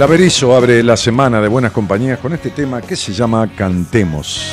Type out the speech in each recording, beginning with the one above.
La Berizo abre la semana de buenas compañías con este tema que se llama Cantemos.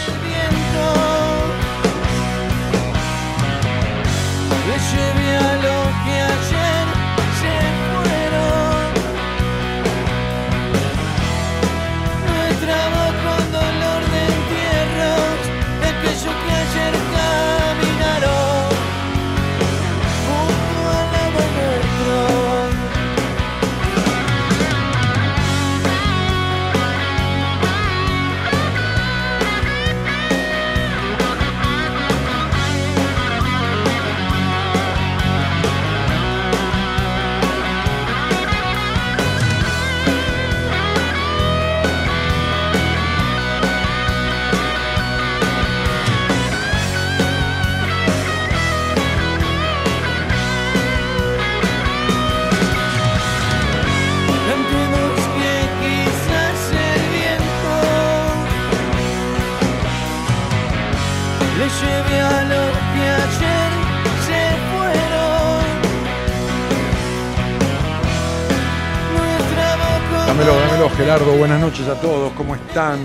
A todos, ¿cómo están?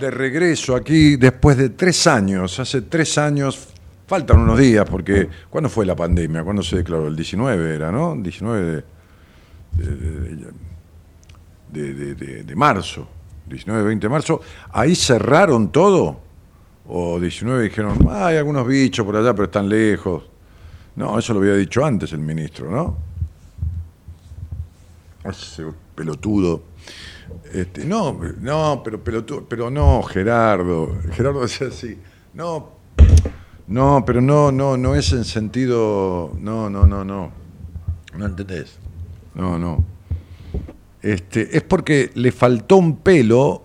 De regreso aquí después de tres años, hace tres años, faltan unos días porque, ¿cuándo fue la pandemia? ¿Cuándo se declaró? El 19 era, ¿no? 19 de, de, marzo, 19, 20 de marzo, ahí cerraron todo, o 19 dijeron, hay algunos bichos por allá, pero están lejos. No, eso lo había dicho antes el ministro, ¿no? Ese pelotudo. Este, no, no, pero pelotudo, pero no, Gerardo. Gerardo decía así, no, no, pero no, no, no es en sentido, no, no, no, no. ¿No entendés? No, no. Este, es porque le faltó un pelo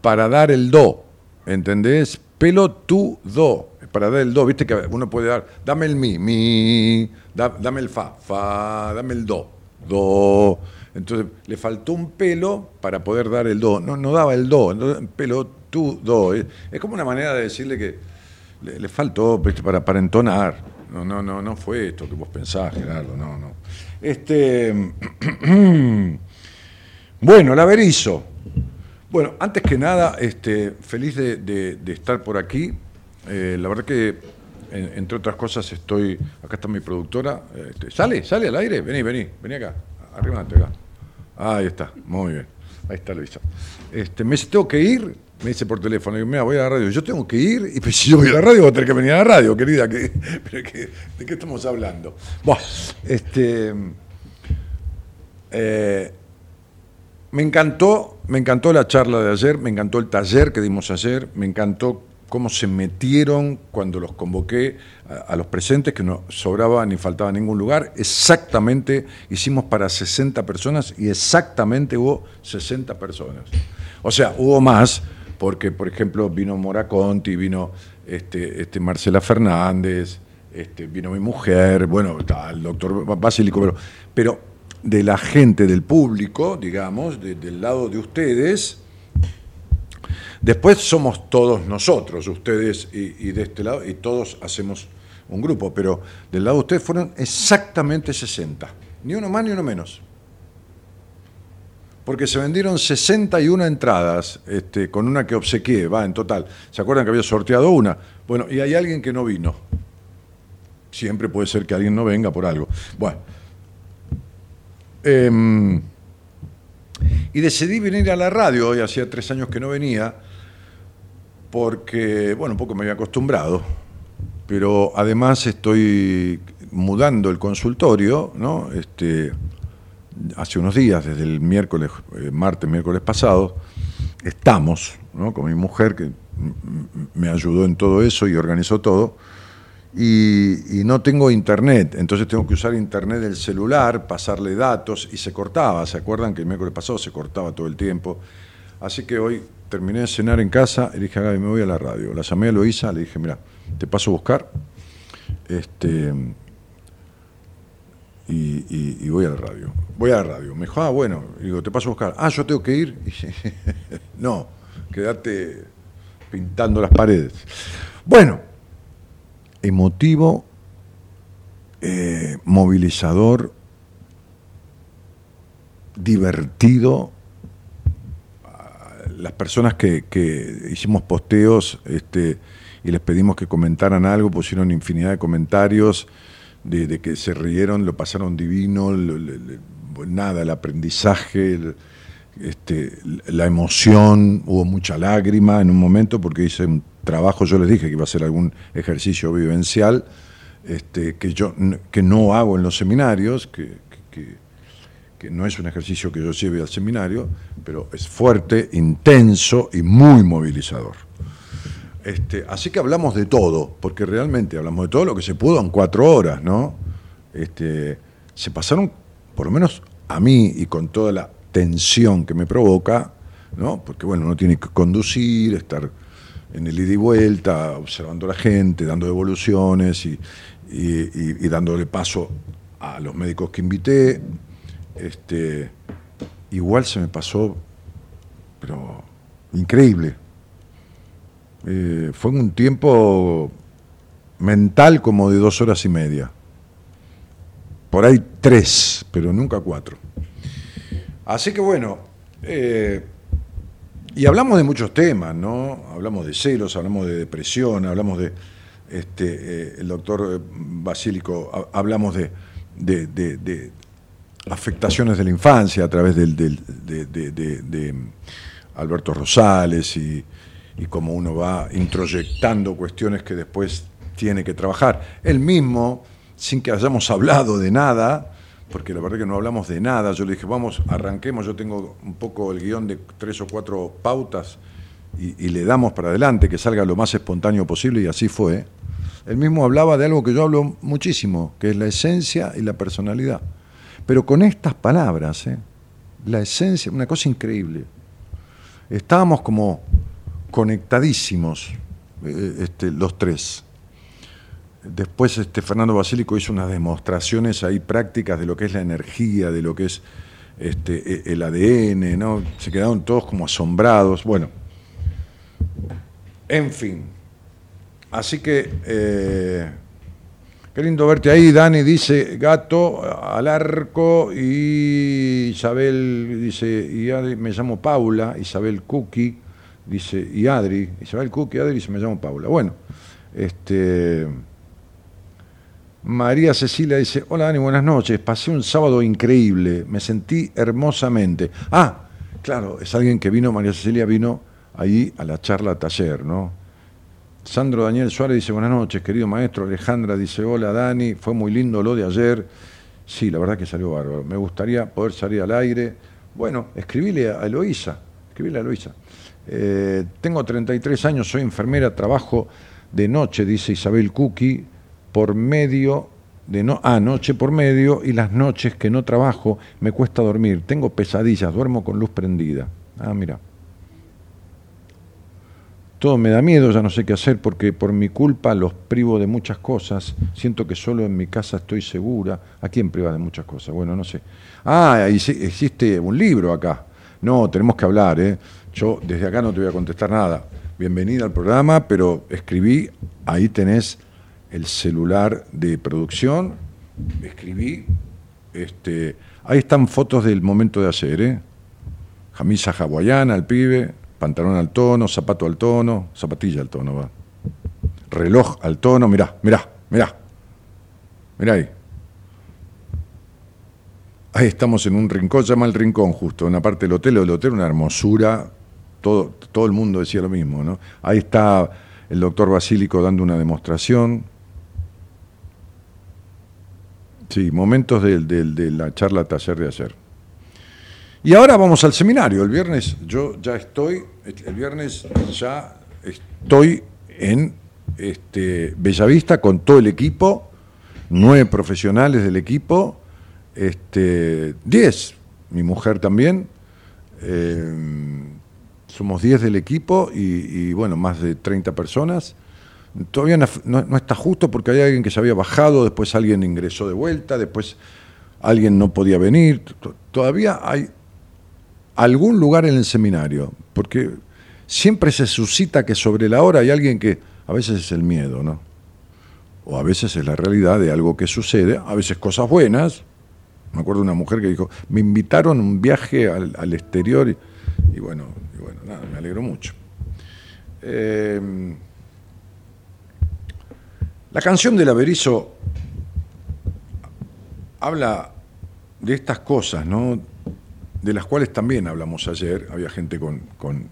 para dar el do, ¿entendés? Pelo tu do, para dar el do, viste que uno puede dar, dame el mi, mi, dame el fa, fa, dame el do, do. Entonces le faltó un pelo para poder dar el do, no, no daba el do, pelo tu do. Es, como una manera de decirle que le, faltó para, entonar. No, no, no, no fue esto que vos pensás, Gerardo, no, no. Este. Bueno, la Berizo. Bueno, antes que nada, este, feliz de, estar por aquí. Eh, la verdad que, entre otras cosas, estoy. Acá está mi productora. Este, ¿Sale? ¿Sale al aire? Vení, vení, vení acá. Arriba, acá. Ahí está, muy bien. Ahí está Luisa. Este, me dice, tengo que ir. Me dice por teléfono, y mira, voy a la radio. Yo tengo que ir, y pues, si yo voy a la radio, voy a tener que venir a la radio, querida. ¿De qué estamos hablando? Bueno, este. Eh, me encantó, me encantó la charla de ayer, me encantó el taller que dimos ayer, me encantó cómo se metieron cuando los convoqué a, los presentes, que no sobraba ni faltaba ningún lugar. Exactamente, hicimos para 60 personas y exactamente hubo 60 personas. O sea, hubo más, porque por ejemplo vino Mora Conti, vino este, este Marcela Fernández, este, vino mi mujer, bueno, el doctor Basílico, pero, pero de la gente, del público, digamos, del lado de ustedes. Después somos todos nosotros, ustedes y, de este lado, y todos hacemos un grupo, pero del lado de ustedes fueron exactamente 60, ni uno más ni uno menos. Porque se vendieron 61 entradas, este, con una que obsequié, va, en total. ¿Se acuerdan que había sorteado una? Bueno, y hay alguien que no vino. Siempre puede ser que alguien no venga por algo. Bueno, Em, y decidí venir a la radio, hoy hacía tres años que no venía, porque, bueno, un poco me había acostumbrado, pero además estoy mudando el consultorio, ¿no? Este, hace unos días, desde el miércoles, eh, martes, miércoles pasado, estamos, ¿no? Con mi mujer que me ayudó en todo eso y organizó todo y, no tengo internet, entonces tengo que usar internet del celular, pasarle datos y se cortaba. ¿Se acuerdan que el miércoles pasado se cortaba todo el tiempo? Así que hoy terminé de cenar en casa y dije a Gaby, me voy a la radio. La llamé a Loisa, le dije, mira, te paso a buscar este, y, voy a la radio. Voy a la radio. Me dijo, ah, bueno, digo, te paso a buscar. Ah, yo tengo que ir. no, quedate pintando las paredes. Bueno, emotivo, eh, movilizador, divertido. Las personas que, hicimos posteos este, y les pedimos que comentaran algo, pusieron infinidad de comentarios, de, que se rieron, lo pasaron divino, nada, el aprendizaje, este, la emoción, hubo mucha lágrima en un momento porque hice un trabajo, yo les dije que iba a ser algún ejercicio vivencial este, que yo que no hago en los seminarios, que, que, no es un ejercicio que yo lleve al seminario, pero es fuerte, intenso y muy movilizador. Este, así que hablamos de todo, porque realmente hablamos de todo lo que se pudo en cuatro horas, ¿no? Este, se pasaron, por lo menos a mí y con toda la tensión que me provoca, ¿no? Porque bueno, uno tiene que conducir, estar en el ida y vuelta, observando a la gente, dando devoluciones y, dándole paso a los médicos que invité. Este, igual se me pasó, pero increíble. Eh, fue un tiempo mental como de dos horas y media. Por ahí tres, pero nunca cuatro. Así que bueno, eh, y hablamos de muchos temas, ¿no? Hablamos de celos, hablamos de depresión, hablamos de, este, eh, el doctor Basílico, hablamos de, afectaciones de la infancia a través de, Alberto Rosales y, y cómo uno va introyectando cuestiones que después tiene que trabajar. Él mismo, sin que hayamos hablado de nada, porque la verdad que no hablamos de nada. Yo le dije, vamos, arranquemos, yo tengo un poco el guion de tres o cuatro pautas y, le damos para adelante, que salga lo más espontáneo posible y así fue. Él mismo hablaba de algo que yo hablo muchísimo, que es la esencia y la personalidad. Pero con estas palabras, ¿eh? la esencia, una cosa increíble. Estábamos como conectadísimos eh, este, los tres. Después este, Fernando Basílico hizo unas demostraciones ahí prácticas de lo que es la energía, de lo que es este, e, el ADN, ¿no? Se quedaron todos como asombrados. Bueno, en fin. Así que, eh, qué lindo verte ahí, Dani dice, gato al arco, y Isabel dice, y me llamo Paula, Isabel Cookie, dice, y Adri, Isabel Cookie, Adri dice, me llamo Paula. Bueno, este... María Cecilia dice, hola Dani, buenas noches, pasé un sábado increíble, me sentí hermosamente. Ah, claro, es alguien que vino, María Cecilia vino ahí a la charla taller, ¿no? Sandro Daniel Suárez dice, buenas noches, querido maestro. Alejandra dice, hola Dani, fue muy lindo lo de ayer. Sí, la verdad que salió bárbaro. Me gustaría poder salir al aire. Bueno, escribile a Eloísa, escribile a Eloísa. Eh, tengo 33 años, soy enfermera, trabajo de noche, dice Isabel Cookie por medio de no, ah, noche por medio y las noches que no trabajo me cuesta dormir. Tengo pesadillas, duermo con luz prendida. Ah, mira. Todo me da miedo, ya no sé qué hacer porque por mi culpa los privo de muchas cosas. Siento que solo en mi casa estoy segura. ¿A quién priva de muchas cosas? Bueno, no sé. Ah, existe un libro acá. No, tenemos que hablar, ¿eh? Yo desde acá no te voy a contestar nada. Bienvenida al programa, pero escribí, ahí tenés el celular de producción, escribí, este, ahí están fotos del momento de ayer, ¿eh? Jamisa hawaiana, el pibe, pantalón al tono, zapato al tono, zapatilla al tono, va. Reloj al tono, mirá, mirá, mirá. Mirá ahí. Ahí estamos en un rincón, se llama el rincón justo, en la parte del hotel, el hotel una hermosura, todo, todo el mundo decía lo mismo, ¿no? Ahí está el doctor Basílico dando una demostración, Sí, momentos de, la charla taller de ayer. Y ahora vamos al seminario. El viernes yo ya estoy, el viernes ya estoy en este, Bellavista con todo el equipo, nueve profesionales del equipo, este, diez, mi mujer también. Eh, somos diez del equipo y, y, bueno, más de 30 personas. Todavía no, está justo porque hay alguien que se había bajado, después alguien ingresó de vuelta, después alguien no podía venir. Todavía hay algún lugar en el seminario, porque siempre se suscita que sobre la hora hay alguien que a veces es el miedo, ¿no? O a veces es la realidad de algo que sucede, a veces cosas buenas. Me acuerdo de una mujer que dijo, me invitaron a un viaje al, exterior y, bueno, y bueno, nada, me alegro mucho. Eh, la canción del Averizo habla de estas cosas, ¿no? De las cuales también hablamos ayer. Había gente con,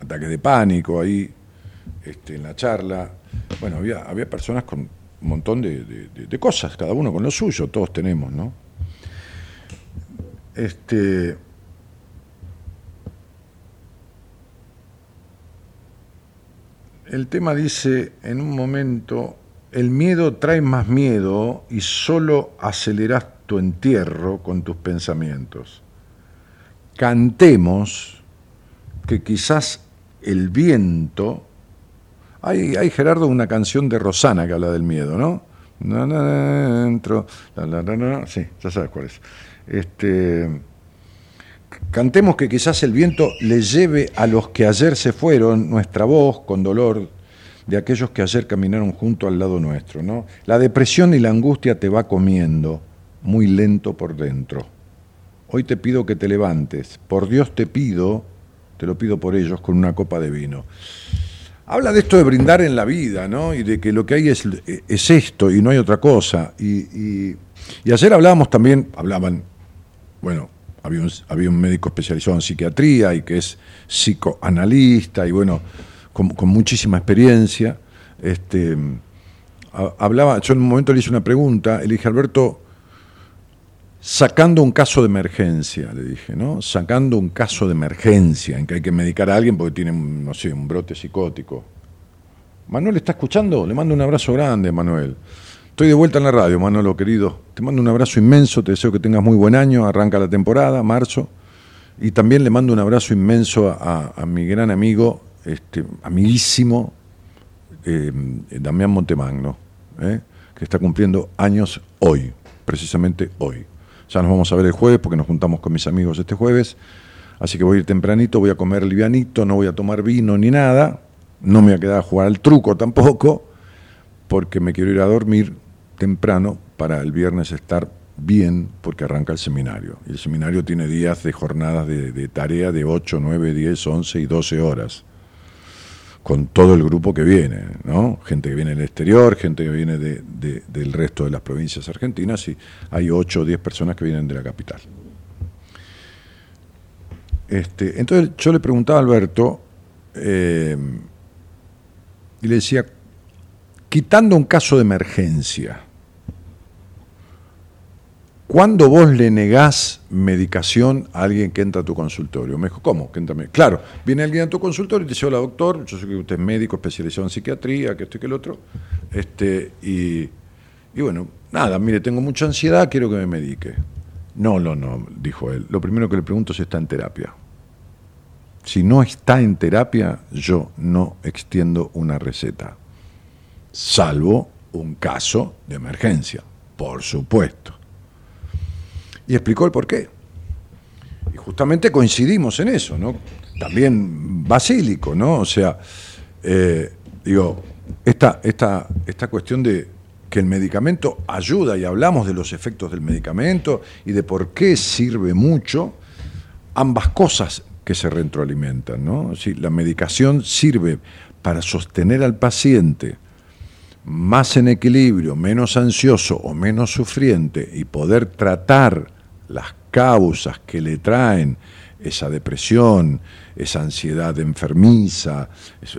ataques de pánico ahí este, en la charla. Bueno, había, había personas con un montón de, de cosas, cada uno con lo suyo, todos tenemos, ¿no? Este, el tema dice en un momento, el miedo trae más miedo y solo aceleras tu entierro con tus pensamientos. Cantemos que quizás el viento... Hay, hay Gerardo una canción de Rosana que habla del miedo, ¿no? Sí, ya sabes cuál es. Este, Cantemos que quizás el viento le lleve a los que ayer se fueron nuestra voz con dolor de aquellos que ayer caminaron junto al lado nuestro. ¿no? La depresión y la angustia te va comiendo muy lento por dentro. hoy te pido que te levantes. Por Dios te pido, te lo pido por ellos, con una copa de vino. Habla de esto de brindar en la vida, ¿no? Y de que lo que hay es, es esto y no hay otra cosa. Y, ayer hablábamos también, hablaban, bueno, había un, médico especializado en psiquiatría y que es psicoanalista y bueno, con, muchísima experiencia. Este, hablaba, yo en un momento le hice una pregunta, le dije, Alberto, sacando un caso de emergencia, le dije, ¿no? Sacando un caso de emergencia en que hay que medicar a alguien porque tiene, no sé, un brote psicótico. Manuel está escuchando, le mando un abrazo grande, Manuel. Estoy de vuelta en la radio, Manolo querido. Te mando un abrazo inmenso, te deseo que tengas muy buen año, arranca la temporada, marzo. Y también le mando un abrazo inmenso a, mi gran amigo, este, amiguísimo, eh, Damián Montemagno, eh, que está cumpliendo años hoy, precisamente hoy. Ya nos vamos a ver el jueves porque nos juntamos con mis amigos este jueves. Así que voy a ir tempranito, voy a comer livianito, no voy a tomar vino ni nada. No me voy a quedar a jugar al truco tampoco, porque me quiero ir a dormir temprano para el viernes estar bien, porque arranca el seminario. Y el seminario tiene días de jornadas de, de tarea de 8, 9, 10, 11 y 12 horas con todo el grupo que viene, ¿no? Gente que viene del exterior, gente que viene del resto de las provincias argentinas y hay 8 o 10 personas que vienen de la capital. Este, entonces yo le preguntaba a Alberto eh, y le decía, quitando un caso de emergencia, ¿Cuándo vos le negás medicación a alguien que entra a tu consultorio? Me dijo, ¿cómo? Claro, viene alguien a tu consultorio y te dice, hola doctor, yo sé que usted es médico especializado en psiquiatría, que esto y que el otro. Este, y, bueno, nada, mire, tengo mucha ansiedad, quiero que me medique. No, no, no, dijo él. Lo primero que le pregunto es si está en terapia. Si no está en terapia, yo no extiendo una receta. Salvo un caso de emergencia, por supuesto y explicó el porqué. Y justamente coincidimos en eso, ¿no? También basílico, ¿no? O sea, eh, digo, esta, esta, esta cuestión de que el medicamento ayuda y hablamos de los efectos del medicamento y de por qué sirve mucho, ambas cosas que se retroalimentan, ¿no? Si la medicación sirve para sostener al paciente más en equilibrio, menos ansioso o menos sufriente y poder tratar las causas que le traen esa depresión, esa ansiedad enfermiza,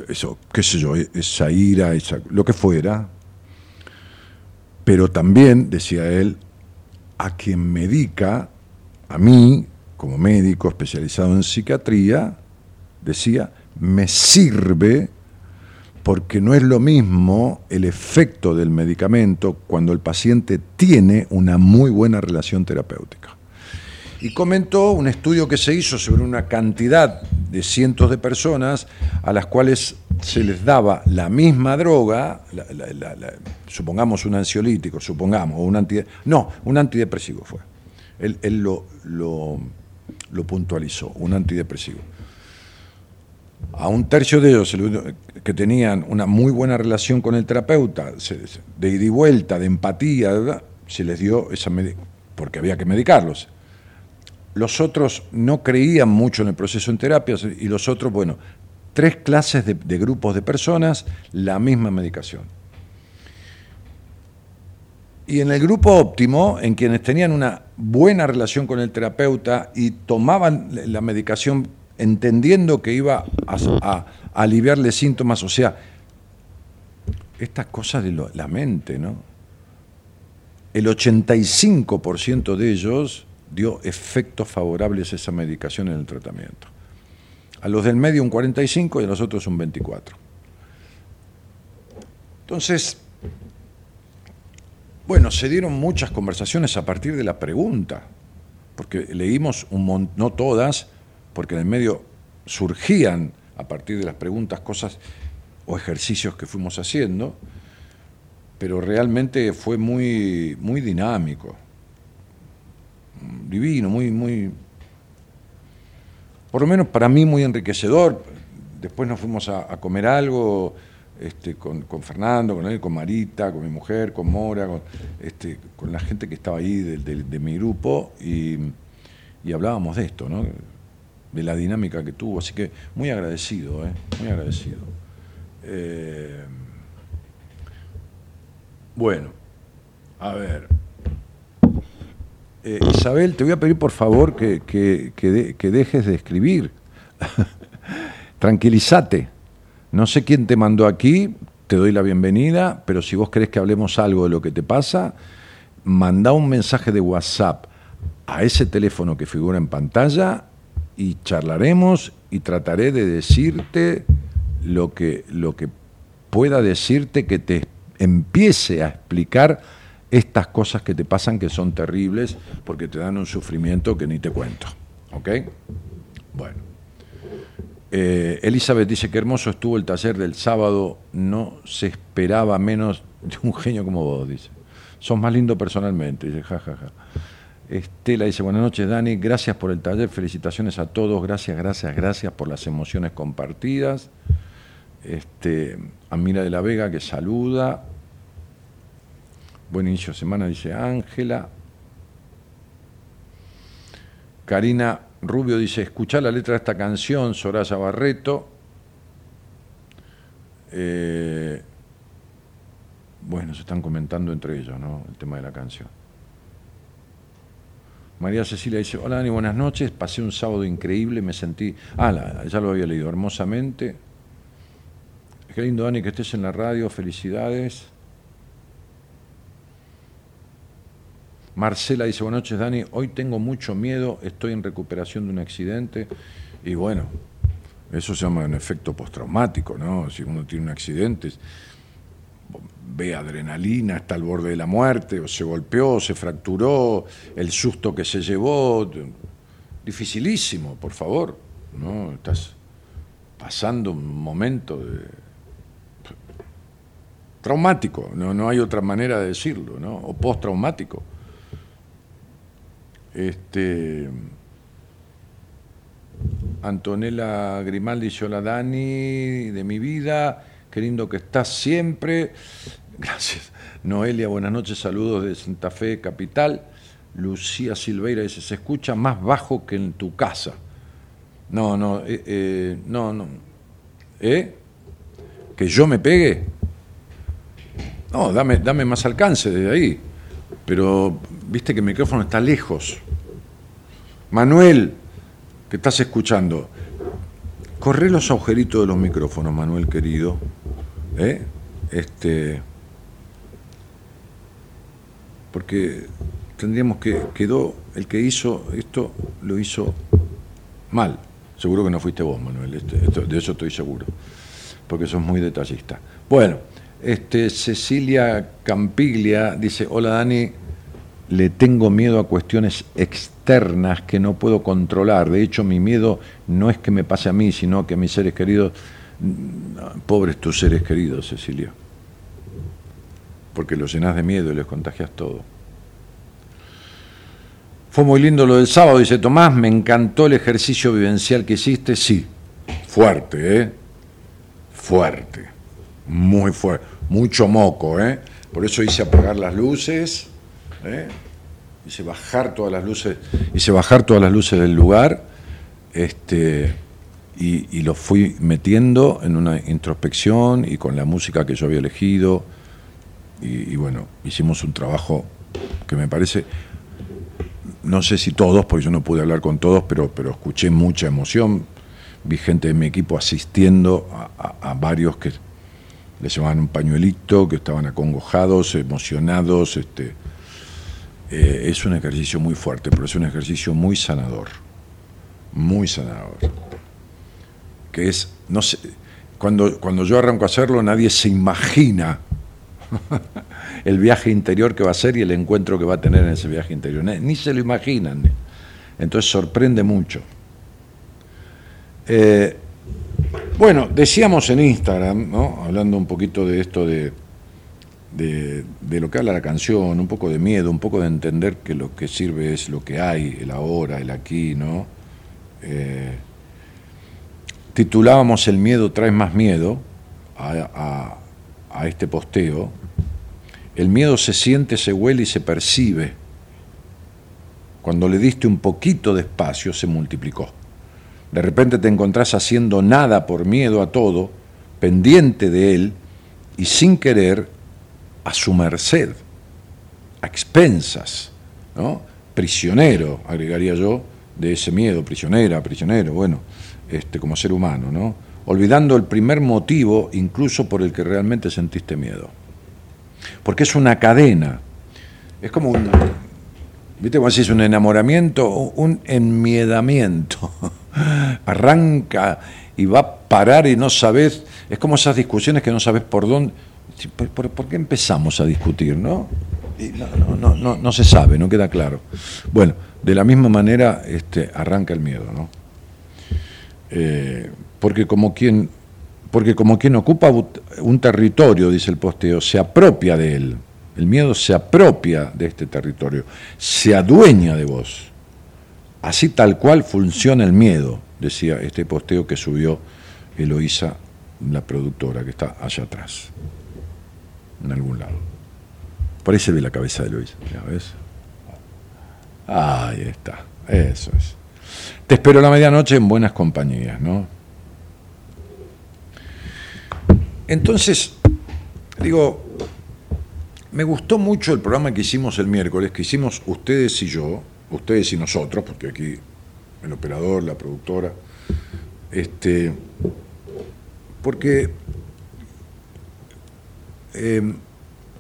eso, qué sé yo, esa ira, lo que fuera. Pero también, decía él, a quien medica, a mí, como médico especializado en psiquiatría, decía, me sirve porque no es lo mismo el efecto del medicamento cuando el paciente tiene una muy buena relación terapéutica y comentó un estudio que se hizo sobre una cantidad de cientos de personas a las cuales se les daba la misma droga, supongamos un ansiolítico, supongamos, o un antidepresivo, no, un antidepresivo fue. Él, lo, lo, puntualizó, un antidepresivo. A un tercio de ellos que tenían una muy buena relación con el terapeuta, de ida y vuelta, de empatía, se les dio esa porque había que medicarlos los otros no creían mucho en el proceso en terapia y los otros, bueno, tres clases de, grupos de personas, la misma medicación. Y en el grupo óptimo, en quienes tenían una buena relación con el terapeuta y tomaban la medicación entendiendo que iba a, aliviarle síntomas, o sea, estas cosas de la mente, ¿no? El 85% de ellos dio efectos favorables esa medicación en el tratamiento. A los del medio un 45 y a los otros un 24. Entonces, bueno, se dieron muchas conversaciones a partir de la pregunta, porque leímos un montón, no todas, porque en el medio surgían a partir de las preguntas cosas o ejercicios que fuimos haciendo, pero realmente fue muy, muy dinámico divino, muy, muy, por lo menos para mí muy enriquecedor. Después nos fuimos a, comer algo este, con, Fernando, con él, con Marita, con mi mujer, con Mora, con, este, con la gente que estaba ahí de, mi grupo y, y hablábamos de esto, ¿no? de la dinámica que tuvo, así que muy agradecido, ¿eh? muy agradecido. Eh, bueno, a ver. Eh, Isabel, te voy a pedir por favor que, que dejes de escribir. Tranquilízate. No sé quién te mandó aquí, te doy la bienvenida, pero si vos querés que hablemos algo de lo que te pasa, manda un mensaje de WhatsApp a ese teléfono que figura en pantalla y charlaremos y trataré de decirte lo que, lo que pueda decirte que te empiece a explicar estas cosas que te pasan que son terribles porque te dan un sufrimiento que ni te cuento. ¿Ok? Bueno. Eh, Elizabeth dice que hermoso estuvo el taller del sábado, no se esperaba menos de un genio como vos, dice. Sos más lindo personalmente, dice, jajaja. Estela dice, buenas noches Dani, gracias por el taller, felicitaciones a todos, gracias, gracias, gracias por las emociones compartidas. Este, Amira de la Vega que saluda. Buen inicio de semana, dice Ángela. Karina Rubio dice, escuchá la letra de esta canción, Soraya Barreto. Eh, bueno, se están comentando entre ellos, ¿no? El tema de la canción. María Cecilia dice, hola Dani, buenas noches, pasé un sábado increíble, me sentí, ah, ya lo había leído, hermosamente. Qué lindo Dani que estés en la radio, felicidades. Marcela dice, buenas noches Dani, hoy tengo mucho miedo, estoy en recuperación de un accidente y bueno, eso se llama un efecto postraumático, ¿no? Si uno tiene un accidente, ve adrenalina, está al borde de la muerte, o se golpeó, se fracturó, el susto que se llevó, dificilísimo, por favor, ¿no? Estás pasando un momento de... traumático, no, no hay otra manera de decirlo, ¿no? O postraumático. Este, Antonella Grimaldi dice, hola Dani, de mi vida, qué lindo que estás siempre. Gracias. Noelia, buenas noches, saludos de Santa Fe, capital. Lucía Silveira dice, se escucha más bajo que en tu casa. No, no, eh, eh, no, no. ¿Eh? ¿Que yo me pegue? No, dame, dame más alcance desde ahí. Pero viste que el micrófono está lejos. Manuel, que estás escuchando, corre los agujeritos de los micrófonos, Manuel querido. ¿Eh? Este, porque tendríamos que, quedó, el que hizo esto lo hizo mal. Seguro que no fuiste vos, Manuel, este, de eso estoy seguro, porque sos muy detallista. Bueno, este, Cecilia Campiglia dice, hola Dani, le tengo miedo a cuestiones externas que no puedo controlar. De hecho, mi miedo no es que me pase a mí, sino que a mis seres queridos, mm, pobres tus seres queridos, Cecilia, porque los llenas de miedo y les contagias todo. Fue muy lindo lo del sábado, dice Tomás, me encantó el ejercicio vivencial que hiciste, sí, fuerte, ¿eh? Fuerte, muy fuerte, mucho moco, ¿eh? Por eso hice apagar las luces ¿eh? hice bajar todas las luces, hice bajar todas las luces del lugar, este, y, lo fui metiendo en una introspección y con la música que yo había elegido. Y, bueno, hicimos un trabajo que me parece, no sé si todos, porque yo no pude hablar con todos, pero, pero escuché mucha emoción. Vi gente de mi equipo asistiendo a, varios que les llevaban un pañuelito, que estaban acongojados, emocionados, este, eh, es un ejercicio muy fuerte, pero es un ejercicio muy sanador, muy sanador. Que es, no sé, cuando, cuando yo arranco a hacerlo, nadie se imagina el viaje interior que va a ser y el encuentro que va a tener en ese viaje interior. Ni se lo imaginan. Entonces sorprende mucho. Eh, bueno, decíamos en Instagram, ¿no? hablando un poquito de esto de, de, lo que habla la canción, un poco de miedo, un poco de entender que lo que sirve es lo que hay, el ahora, el aquí, ¿no? Eh, titulábamos El miedo trae más miedo a, a este posteo. El miedo se siente, se huele y se percibe. cuando le diste un poquito de espacio, se multiplicó. De repente te encontrás haciendo nada por miedo a todo, pendiente de él y sin querer a su merced, a expensas, ¿no? prisionero, agregaría yo, de ese miedo, prisionera, prisionero, bueno, este, como ser humano, ¿no? olvidando el primer motivo incluso por el que realmente sentiste miedo. Porque es una cadena, es como un, ¿viste cómo es un enamoramiento? Un enmiedamiento. Arranca y va a parar y no sabes, es como esas discusiones que no sabes por dónde, ¿por, qué empezamos a discutir? ¿no? no, se sabe, no queda claro. Bueno, de la misma manera este, arranca el miedo, ¿no? Eh, porque como quien porque como quien ocupa un territorio, dice el posteo, se apropia de él. El miedo se apropia de este territorio, se adueña de vos. Así tal cual funciona el miedo, decía este posteo que subió Eloísa, la productora, que está allá atrás, en algún lado. Por ahí se ve la cabeza de Eloísa, ¿ves? Ahí está, eso es. Te espero la medianoche en buenas compañías, ¿no? Entonces, digo, me gustó mucho el programa que hicimos el miércoles, que hicimos ustedes y yo, ustedes y nosotros, porque aquí el operador, la productora, este, porque eh,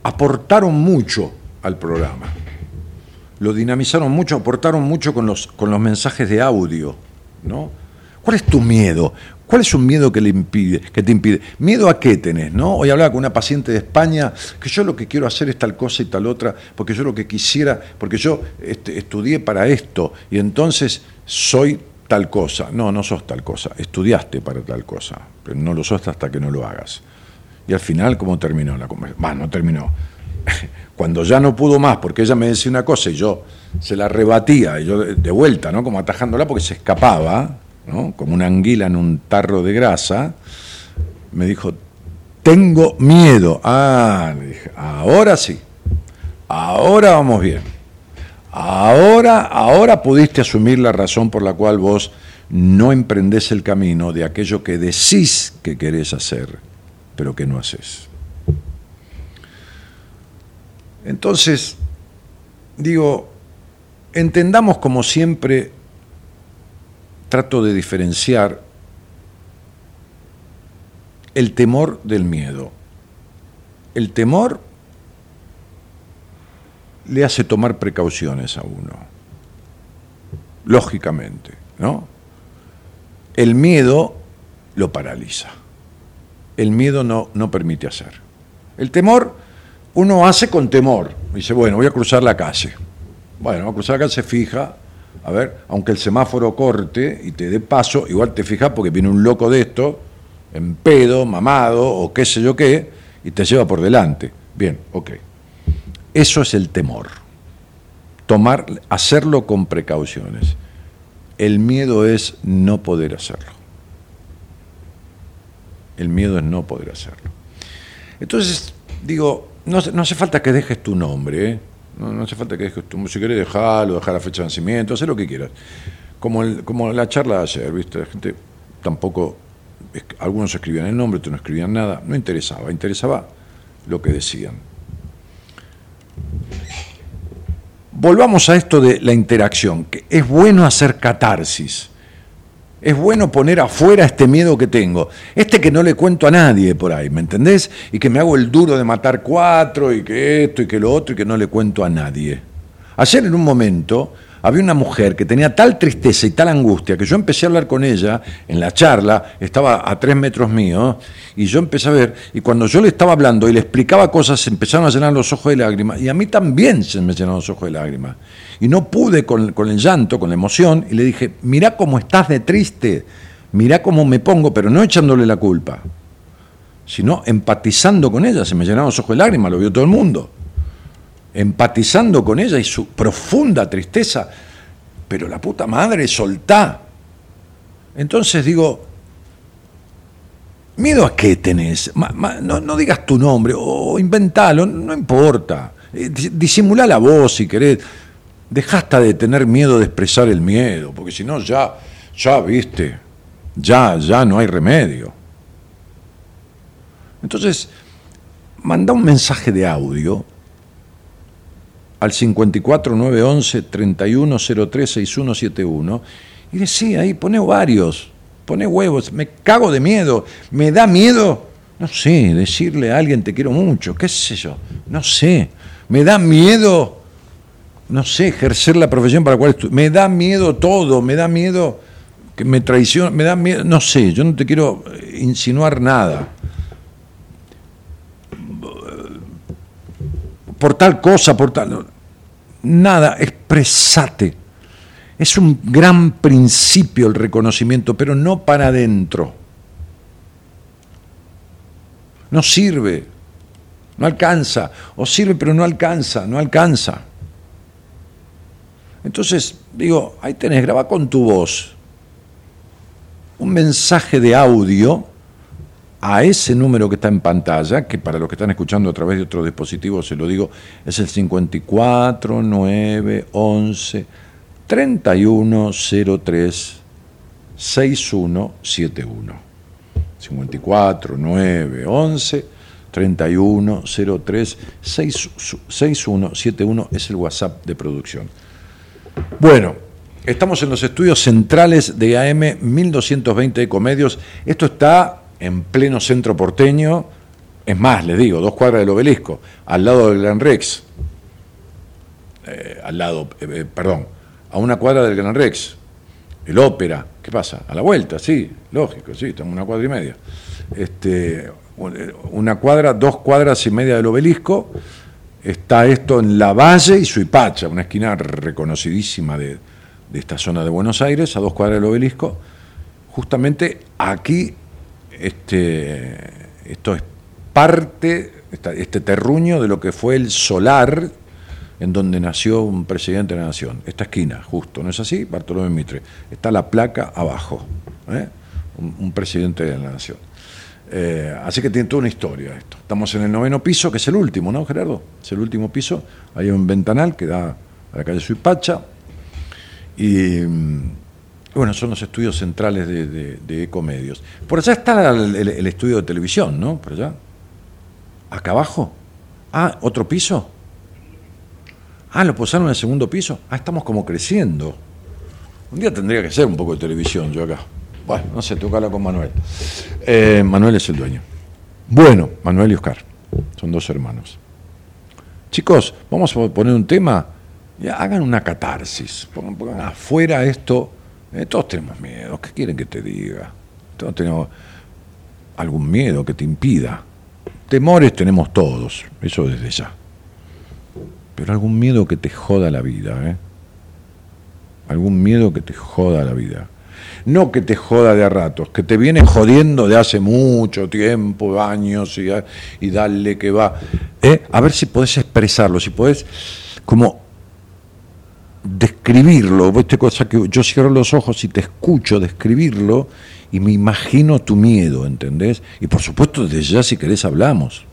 aportaron mucho al programa, lo dinamizaron mucho, aportaron mucho con los, con los mensajes de audio, ¿no? ¿Cuál es tu miedo? ¿Cuál es un miedo que, le impide, que te impide? ¿Miedo a qué tenés? ¿no? Hoy hablaba con una paciente de España que yo lo que quiero hacer es tal cosa y tal otra, porque yo lo que quisiera, porque yo este, estudié para esto y entonces soy tal cosa. No, no sos tal cosa. Estudiaste para tal cosa, pero no lo sos hasta que no lo hagas. Y al final, ¿cómo terminó la conversación? Bah, no terminó. Cuando ya no pudo más, porque ella me decía una cosa y yo se la rebatía, y yo de vuelta, ¿no? Como atajándola porque se escapaba como una anguila en un tarro de grasa, me dijo, tengo miedo. Ah, dije, ahora sí, ahora vamos bien. Ahora, ahora pudiste asumir la razón por la cual vos no emprendés el camino de aquello que decís que querés hacer, pero que no haces. Entonces, digo, entendamos como siempre trato de diferenciar el temor del miedo. El temor le hace tomar precauciones a uno, lógicamente, ¿no? El miedo lo paraliza. El miedo no, no permite hacer. El temor uno hace con temor. Dice, bueno, voy a cruzar la calle. Bueno, a cruzar la calle, se fija, a ver, aunque el semáforo corte y te dé paso, igual te fijas porque viene un loco de esto, en pedo, mamado o qué sé yo qué, y te lleva por delante. Bien, ok. Eso es el temor. Tomar, hacerlo con precauciones. El miedo es no poder hacerlo. El miedo es no poder hacerlo. Entonces, digo, no, hace falta que dejes tu nombre, ¿eh? No, hace falta que dejes tu Si querés dejarlo, dejar la fecha de vencimiento, haz lo que quieras. Como, como la charla de ayer, ¿viste? La gente tampoco. Algunos escribían el nombre, otros no escribían nada. No interesaba, interesaba lo que decían. Volvamos a esto de la interacción, que es bueno hacer catarsis. Es bueno poner afuera este miedo que tengo. Este que no le cuento a nadie por ahí, ¿me entendés? Y que me hago el duro de matar cuatro y que esto y que lo otro y que no le cuento a nadie. Ayer en un momento había una mujer que tenía tal tristeza y tal angustia que yo empecé a hablar con ella en la charla, estaba a tres metros mío, y yo empecé a ver, y cuando yo le estaba hablando y le explicaba cosas, se empezaron a llenar los ojos de lágrimas, y a mí también se me llenaron los ojos de lágrimas. Y no pude con, el llanto, con la emoción, y le dije, mirá cómo estás de triste, mirá cómo me pongo, pero no echándole la culpa, sino empatizando con ella, se me llenaron los ojos de lágrimas, lo vio todo el mundo empatizando con ella y su profunda tristeza, pero la puta madre, soltá. Entonces digo, ¿miedo a qué tenés? no, digas tu nombre o inventalo, no importa. Eh, disimulá la voz si querés. Deja hasta de tener miedo de expresar el miedo, porque si no ya, ya, viste, ya, ya no hay remedio. Entonces, manda un mensaje de audio al 54911 31036171 y decía ahí, pone varios, pone huevos, me cago de miedo, me da miedo, no sé, decirle a alguien te quiero mucho, qué sé yo, no sé, me da miedo, no sé, ejercer la profesión para la cual estoy, me da miedo todo, me da miedo que me traicione, me da miedo, no sé, yo no te quiero insinuar nada. Por tal cosa, por tal... Nada, expresate. Es un gran principio el reconocimiento, pero no para adentro. No sirve, no alcanza, o sirve pero no alcanza, no alcanza. Entonces, digo, ahí tenés, graba con tu voz un mensaje de audio a ese número que está en pantalla, que para los que están escuchando a través de otro dispositivo, se lo digo, es el 54 9 11 3103 6171. 54 9 11 3103 6171 es el WhatsApp de producción. Bueno, estamos en los estudios centrales de AM 1220 Ecomedios. Esto está en pleno centro porteño, es más, les digo, dos cuadras del obelisco, al lado del Gran Rex, eh, al lado, eh, eh, perdón, a una cuadra del Gran Rex, el ópera, ¿qué pasa? A la vuelta, sí, lógico, sí, estamos una cuadra y media. Este, una cuadra, dos cuadras y media del obelisco, está esto en La Valle y Suipacha, una esquina reconocidísima de, de esta zona de Buenos Aires, a dos cuadras del obelisco. Justamente aquí este, esto es parte, este terruño de lo que fue el solar en donde nació un presidente de la nación. Esta esquina, justo, ¿no es así? Bartolomé Mitre. Está la placa abajo, ¿eh? un, presidente de la nación. Eh, así que tiene toda una historia esto. Estamos en el noveno piso, que es el último, ¿no, Gerardo? Es el último piso. Hay un ventanal que da a la calle Suipacha. Y bueno, son los estudios centrales de, Ecomedios. Por allá está el, estudio de televisión, ¿no? Por allá. Acá abajo. Ah, otro piso. Ah, lo posaron en el segundo piso. Ah, estamos como creciendo. Un día tendría que ser un poco de televisión yo acá. Bueno, no sé, hablar con Manuel. Eh, Manuel es el dueño. Bueno, Manuel y Oscar. Son dos hermanos. Chicos, vamos a poner un tema. hagan una catarsis. pongan afuera esto eh, todos tenemos miedo. ¿Qué quieren que te diga? Todos tenemos algún miedo que te impida. Temores tenemos todos, eso desde ya. Pero algún miedo que te joda la vida, ¿eh? Algún miedo que te joda la vida. No que te joda de a ratos, que te viene jodiendo de hace mucho tiempo, años, y, y dale que va. ¿Eh? A ver si podés expresarlo, si podés como describirlo, esta cosa que yo cierro los ojos y te escucho describirlo y me imagino tu miedo, ¿entendés? Y por supuesto, desde ya si querés hablamos.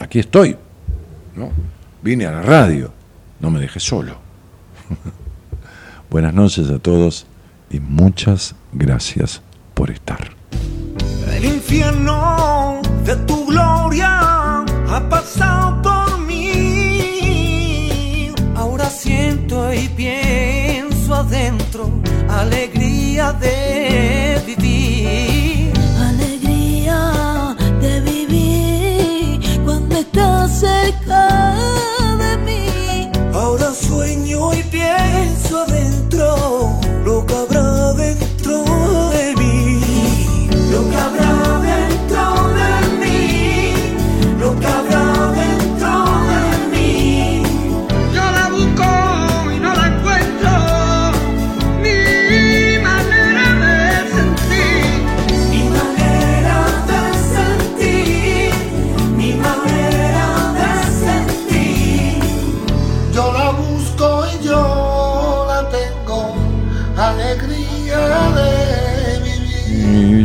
Aquí estoy, ¿no? Vine a la radio, no me dejes solo. Buenas noches a todos y muchas gracias por estar. El infierno de tu gloria ha pasado siento y pienso adentro alegría de vivir. Alegría de vivir cuando estás cerca de mí. Ahora sueño y pienso adentro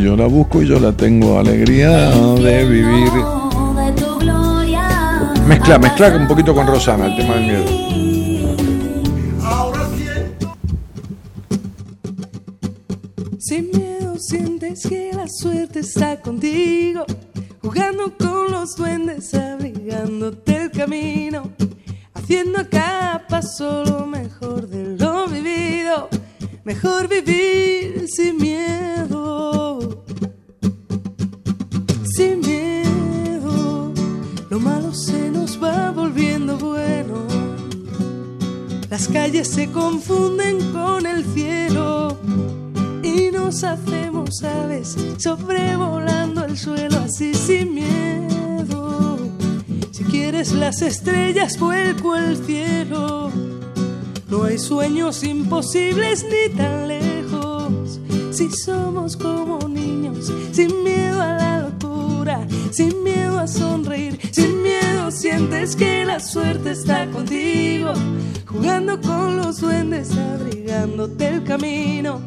yo la busco y yo la tengo alegría de vivir. Mezcla, mezcla un poquito con Rosana el tema del miedo. Sin miedo sientes que la suerte está contigo, jugando con los duendes, abrigándote el camino, haciendo a cada paso lo mejor de lo vivido, mejor vivir sin miedo. Calles se confunden con el cielo y nos hacemos aves sobrevolando el suelo así sin miedo. Si quieres las estrellas, vuelco el cielo. No hay sueños imposibles ni tan lejos. Si somos como niños, sin miedo a la locura, sin miedo a sonreír, sin miedo sientes que la suerte está contigo, jugando con los duendes, abrigándote el camino,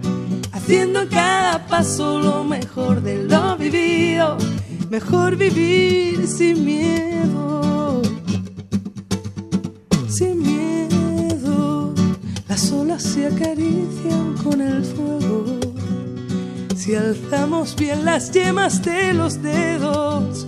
haciendo cada paso lo mejor de lo vivido, mejor vivir sin miedo, sin miedo, las olas se acarician con el fuego. Si alzamos bien las yemas de los dedos,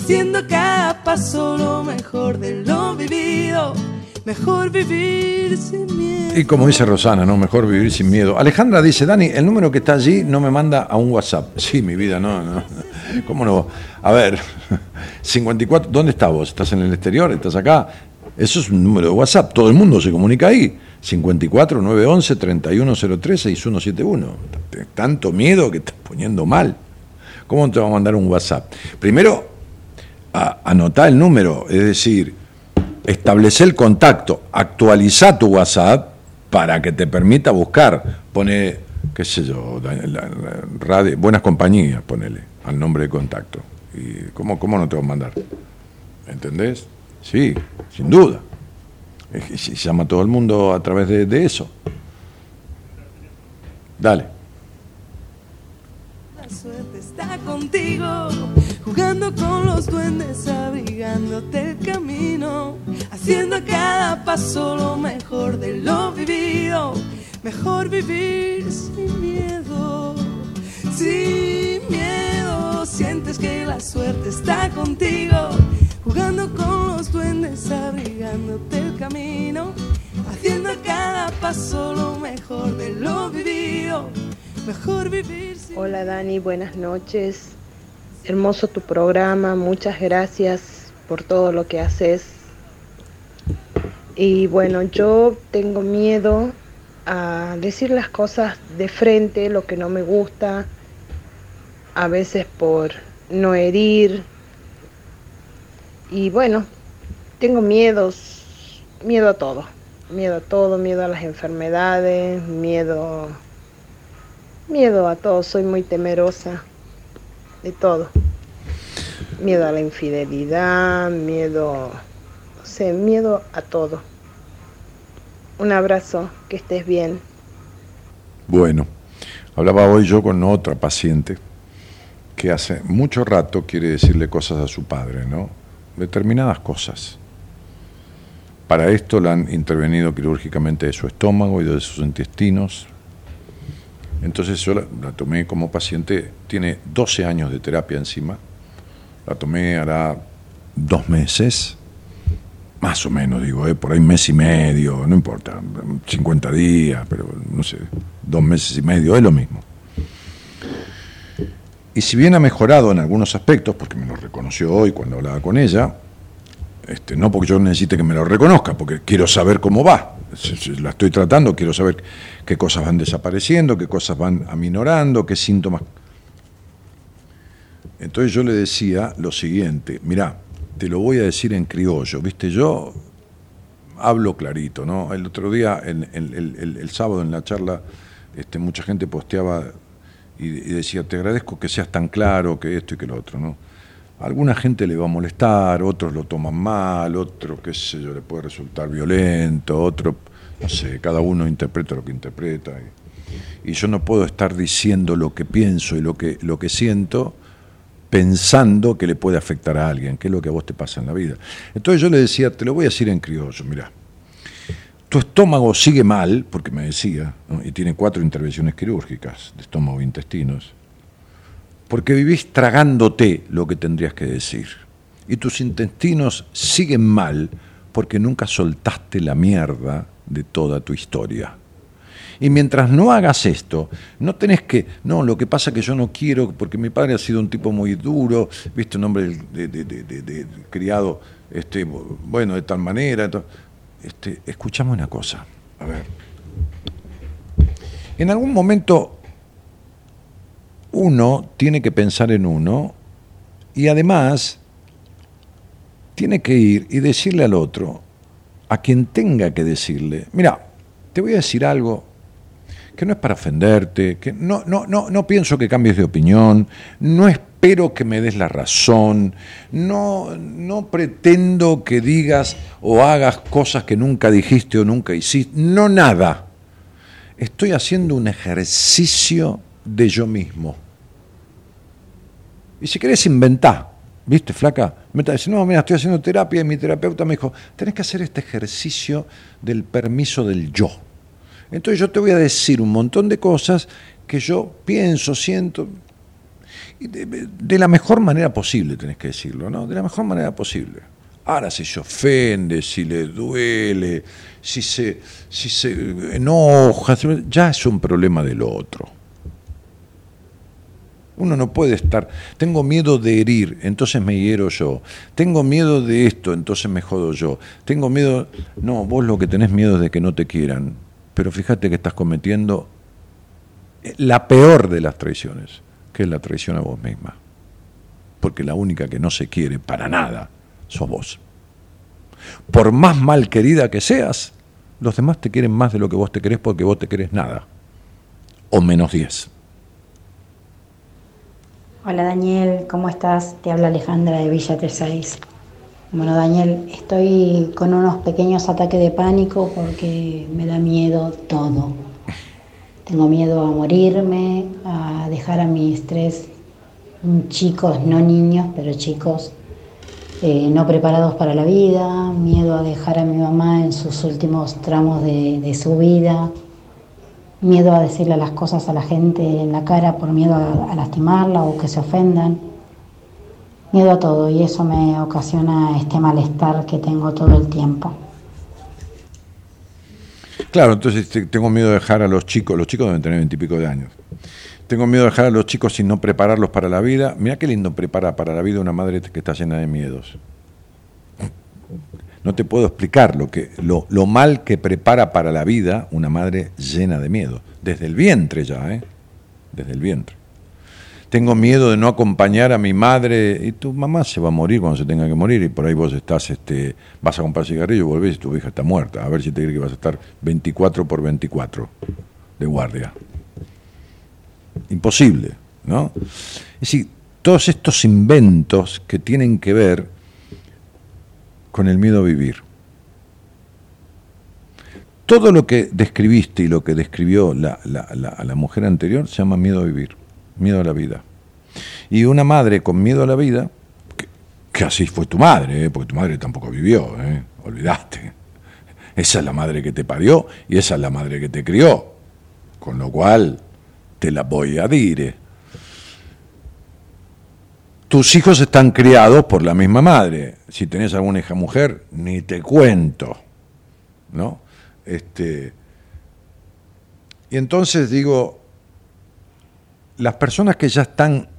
haciendo cada paso lo mejor de lo vivido, mejor vivir sin miedo. Y como dice Rosana, ¿no? Mejor vivir sin miedo. Alejandra dice, Dani, el número que está allí no me manda a un WhatsApp. Sí, mi vida, no, no. ¿Cómo no? A ver, 54, ¿dónde estás vos? ¿Estás en el exterior? ¿Estás acá? Eso es un número de WhatsApp, todo el mundo se comunica ahí. 54 911 3103 6171. Tanto miedo que estás poniendo mal. ¿Cómo te va a mandar un WhatsApp? Primero, anotá el número, es decir, establece el contacto, actualiza tu WhatsApp para que te permita buscar. Pone, qué sé yo, buenas compañías, ponele al nombre de contacto. ¿Y cómo, cómo no te va a mandar? ¿Entendés? Sí, sin duda. Que Se llama a todo el mundo a través de, de eso. Dale. La suerte está contigo, jugando con los duendes, abrigándote el camino, haciendo a cada paso lo mejor de lo vivido, mejor vivir sin miedo, sin miedo, sientes que la suerte está contigo, jugando con los duendes, abrigándote el camino, haciendo a cada paso lo mejor de lo vivido. Mejor vivir sin Hola Dani, buenas noches. Hermoso tu programa, muchas gracias por todo lo que haces. Y bueno, yo tengo miedo a decir las cosas de frente, lo que no me gusta, a veces por no herir. Y bueno, tengo miedos, miedo a todo, miedo a todo, miedo a las enfermedades, miedo Miedo a todo, soy muy temerosa de todo. Miedo a la infidelidad, miedo, no sé, miedo a todo. Un abrazo, que estés bien. Bueno, hablaba hoy yo con otra paciente que hace mucho rato quiere decirle cosas a su padre, ¿no? Determinadas cosas. Para esto le han intervenido quirúrgicamente de su estómago y de sus intestinos. Entonces yo la, tomé como paciente, tiene 12 años de terapia encima, la tomé hará dos meses, más o menos digo, ¿eh? por ahí mes y medio, no importa, 50 días, pero no sé, dos meses y medio, es lo mismo. Y si bien ha mejorado en algunos aspectos, porque me lo reconoció hoy cuando hablaba con ella, este, no porque yo necesite que me lo reconozca, porque quiero saber cómo va. La estoy tratando, quiero saber qué cosas van desapareciendo, qué cosas van aminorando, qué síntomas. Entonces yo le decía lo siguiente, mirá, te lo voy a decir en criollo, viste, yo hablo clarito, ¿no? El otro día, el sábado en la charla, este, mucha gente posteaba y, y decía, te agradezco que seas tan claro, que esto y que lo otro, ¿no? Alguna gente le va a molestar, otros lo toman mal, otro, qué sé yo, le puede resultar violento, otro, no sé, cada uno interpreta lo que interpreta. Y, yo no puedo estar diciendo lo que pienso y lo que, lo que siento pensando que le puede afectar a alguien, que es lo que a vos te pasa en la vida. Entonces yo le decía, te lo voy a decir en criollo, mira, tu estómago sigue mal, porque me decía, y tiene cuatro intervenciones quirúrgicas de estómago e intestinos, porque vivís tragándote lo que tendrías que decir. Y tus intestinos siguen mal porque nunca soltaste la mierda de toda tu historia. Y mientras no hagas esto, no tenés que, no, lo que pasa es que yo no quiero, porque mi padre ha sido un tipo muy duro, viste, un hombre de, criado, este, bueno, de tal manera. Este, escuchame una cosa, a ver. En algún momento uno tiene que pensar en uno y además tiene que ir y decirle al otro, a quien tenga que decirle, mira, te voy a decir algo que no es para ofenderte, que no, no, no, no pienso que cambies de opinión, no espero que me des la razón, no, no pretendo que digas o hagas cosas que nunca dijiste o nunca hiciste, no nada. Estoy haciendo un ejercicio de yo mismo. Y si querés inventar, ¿viste, flaca? Me diciendo, no, mira, estoy haciendo terapia y mi terapeuta me dijo, tenés que hacer este ejercicio del permiso del yo. Entonces yo te voy a decir un montón de cosas que yo pienso, siento, y de, de la mejor manera posible tenés que decirlo, ¿no? De la mejor manera posible. Ahora, si se ofende, si le duele, si se, si se enoja, ya es un problema del otro. Uno no puede estar, tengo miedo de herir, entonces me hiero yo. Tengo miedo de esto, entonces me jodo yo. Tengo miedo, no, vos lo que tenés miedo es de que no te quieran. Pero fíjate que estás cometiendo la peor de las traiciones, que es la traición a vos misma. Porque la única que no se quiere para nada sos vos. Por más mal querida que seas, los demás te quieren más de lo que vos te querés porque vos te querés nada. O menos 10. Hola Daniel, ¿cómo estás? Te habla Alejandra de Villa 36. Bueno Daniel, estoy con unos pequeños ataques de pánico porque me da miedo todo. Tengo miedo a morirme, a dejar a mis tres chicos, no niños, pero chicos, eh, no preparados para la vida, miedo a dejar a mi mamá en sus últimos tramos de, de su vida, miedo a decirle las cosas a la gente en la cara por miedo a, lastimarla o que se ofendan, miedo a todo y eso me ocasiona este malestar que tengo todo el tiempo. Claro, entonces tengo miedo de dejar a los chicos, los chicos deben tener veintipico de años. Tengo miedo de dejar a los chicos sin no prepararlos para la vida. Mira qué lindo prepara para la vida una madre que está llena de miedos. No te puedo explicar lo, que, lo, lo, mal que prepara para la vida una madre llena de miedo. Desde el vientre ya, ¿eh? Desde el vientre. Tengo miedo de no acompañar a mi madre y tu mamá se va a morir cuando se tenga que morir y por ahí vos estás, este, vas a comprar cigarrillo volvés y tu hija está muerta. A ver si te cree que vas a estar 24 por 24 de guardia. Imposible, ¿no? Es decir, todos estos inventos que tienen que ver con el miedo a vivir. Todo lo que describiste y lo que describió la, la, la, la, mujer anterior se llama miedo a vivir, miedo a la vida. Y una madre con miedo a la vida, que, así fue tu madre, ¿eh? porque tu madre tampoco vivió, ¿eh? olvidaste. Esa es la madre que te parió y esa es la madre que te crió. Con lo cual, te la voy a dire. Tus hijos están criados por la misma madre. Si tenés alguna hija mujer, ni te cuento. ¿No? Este, y entonces digo, las personas que ya están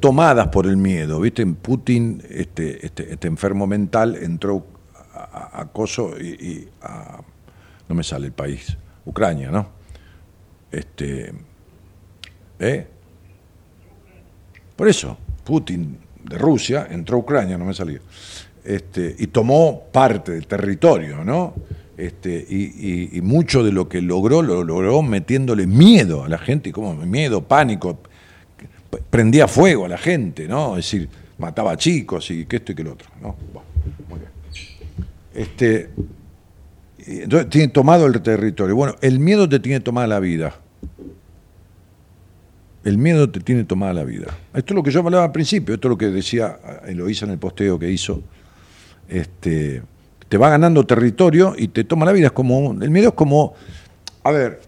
tomadas por el miedo, ¿viste? Putin, este, este, este enfermo mental, entró a, a Kosovo y, y a, no me sale el país, Ucrania, ¿no? Este, ¿eh? Por eso, Putin de Rusia entró a Ucrania, no me salía. este, y tomó parte del territorio, ¿no? Este, y, mucho de lo que logró, lo logró metiéndole miedo a la gente, como miedo, pánico, prendía fuego a la gente, ¿no? Es decir, mataba a chicos y que esto y que lo otro, ¿no? Bueno, muy bien. Este, entonces tiene tomado el territorio. Bueno, el miedo te tiene tomada la vida. El miedo te tiene tomada la vida. Esto es lo que yo hablaba al principio, esto es lo que decía Eloísa en el posteo que hizo. Este, te va ganando territorio y te toma la vida. Es como, el miedo es como, a ver,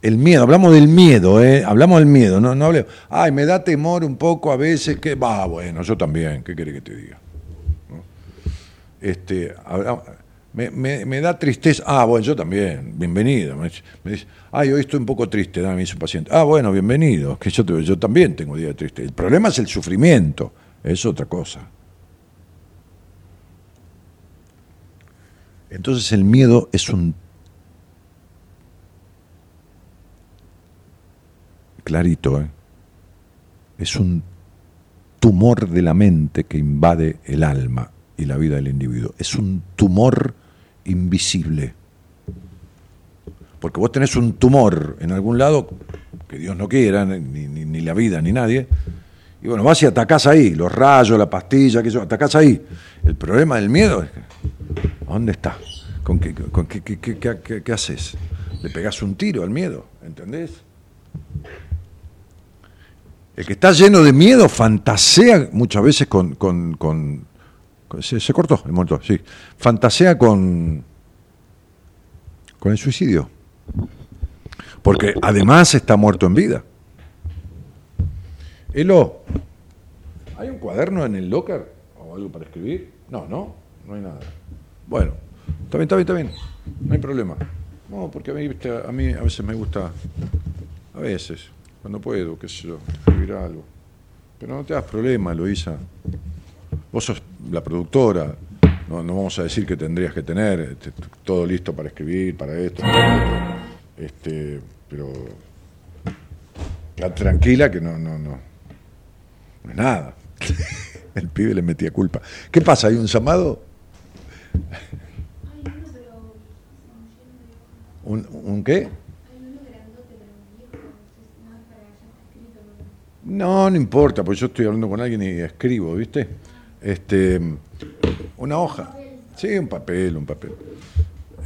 el miedo, hablamos del miedo, ¿eh? hablamos del miedo, no, no hablemos, ay, me da temor un poco a veces que, va, bueno, yo también, ¿qué querés que te diga? Este, habla- me, me- me da tristeza, ah, bueno, yo también, bienvenido. Me, dice- ay, hoy estoy un poco triste, me dice un paciente, ah, bueno, bienvenido, que yo, yo también tengo día de triste. El problema es el sufrimiento, es otra cosa. Entonces el miedo es un clarito, ¿eh? es un tumor de la mente que invade el alma y la vida del individuo. Es un tumor invisible. Porque vos tenés un tumor en algún lado, que Dios no quiera, ni, ni- ni la vida, ni nadie, y bueno, vas y atacás ahí, los rayos, la pastilla, que eso, atacás ahí. El problema del miedo es ¿dónde está? ¿Con qué, con qué, qué- qué- qué- haces? Le pegás un tiro al miedo, ¿entendés? El que está lleno de miedo fantasea muchas veces con- con- con- se, cortó el motor, sí. Fantasea con, con el suicidio. Porque además está muerto en vida. Elo, ¿hay un cuaderno en el locker o algo para escribir? No, no, no hay nada. Bueno, está bien, está bien, está bien. No hay problema. No, porque a mí, a mí a veces me gusta, a veces, cuando puedo, qué sé yo, escribir algo. Pero no te das problema, Luisa. Vos sos la productora, no, no vamos a decir que tendrías que tener este, todo listo para escribir, para esto, para otro. Este, pero tranquila que no, no, no, no es nada. El pibe le metía culpa. ¿Qué pasa? ¿Hay un llamado? ¿Un, un qué? No, no importa, porque yo estoy hablando con alguien y escribo, ¿viste? Este, una hoja. Sí, un papel, un papel.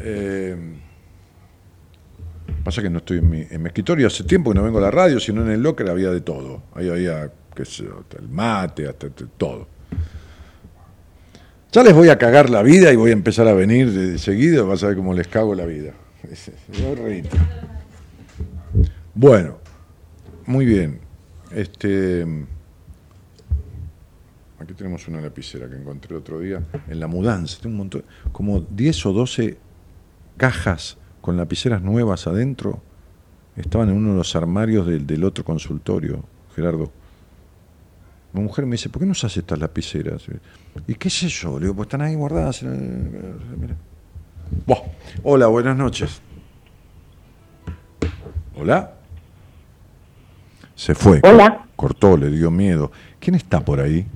Eh, pasa que no estoy en mi, en mi escritorio hace tiempo que no vengo a la radio, sino en el locker había de todo. Ahí había, qué sé hasta el mate, hasta todo. Ya les voy a cagar la vida y voy a empezar a venir de, seguido, vas a ver cómo les cago la vida. Bueno, muy bien. Este, aquí tenemos una lapicera que encontré otro día en la mudanza. Tengo un montón, como 10 o 12 cajas con lapiceras nuevas adentro. Estaban en uno de los armarios del, del otro consultorio, Gerardo. Mi mujer me dice, ¿por qué no se hace estas lapiceras? ¿Y qué sé yo? Le digo, pues están ahí guardadas. en el- mira. Buah. Hola, buenas noches. Hola. Se fue. Hola. Cortó, le dio miedo. ¿Quién está por ahí?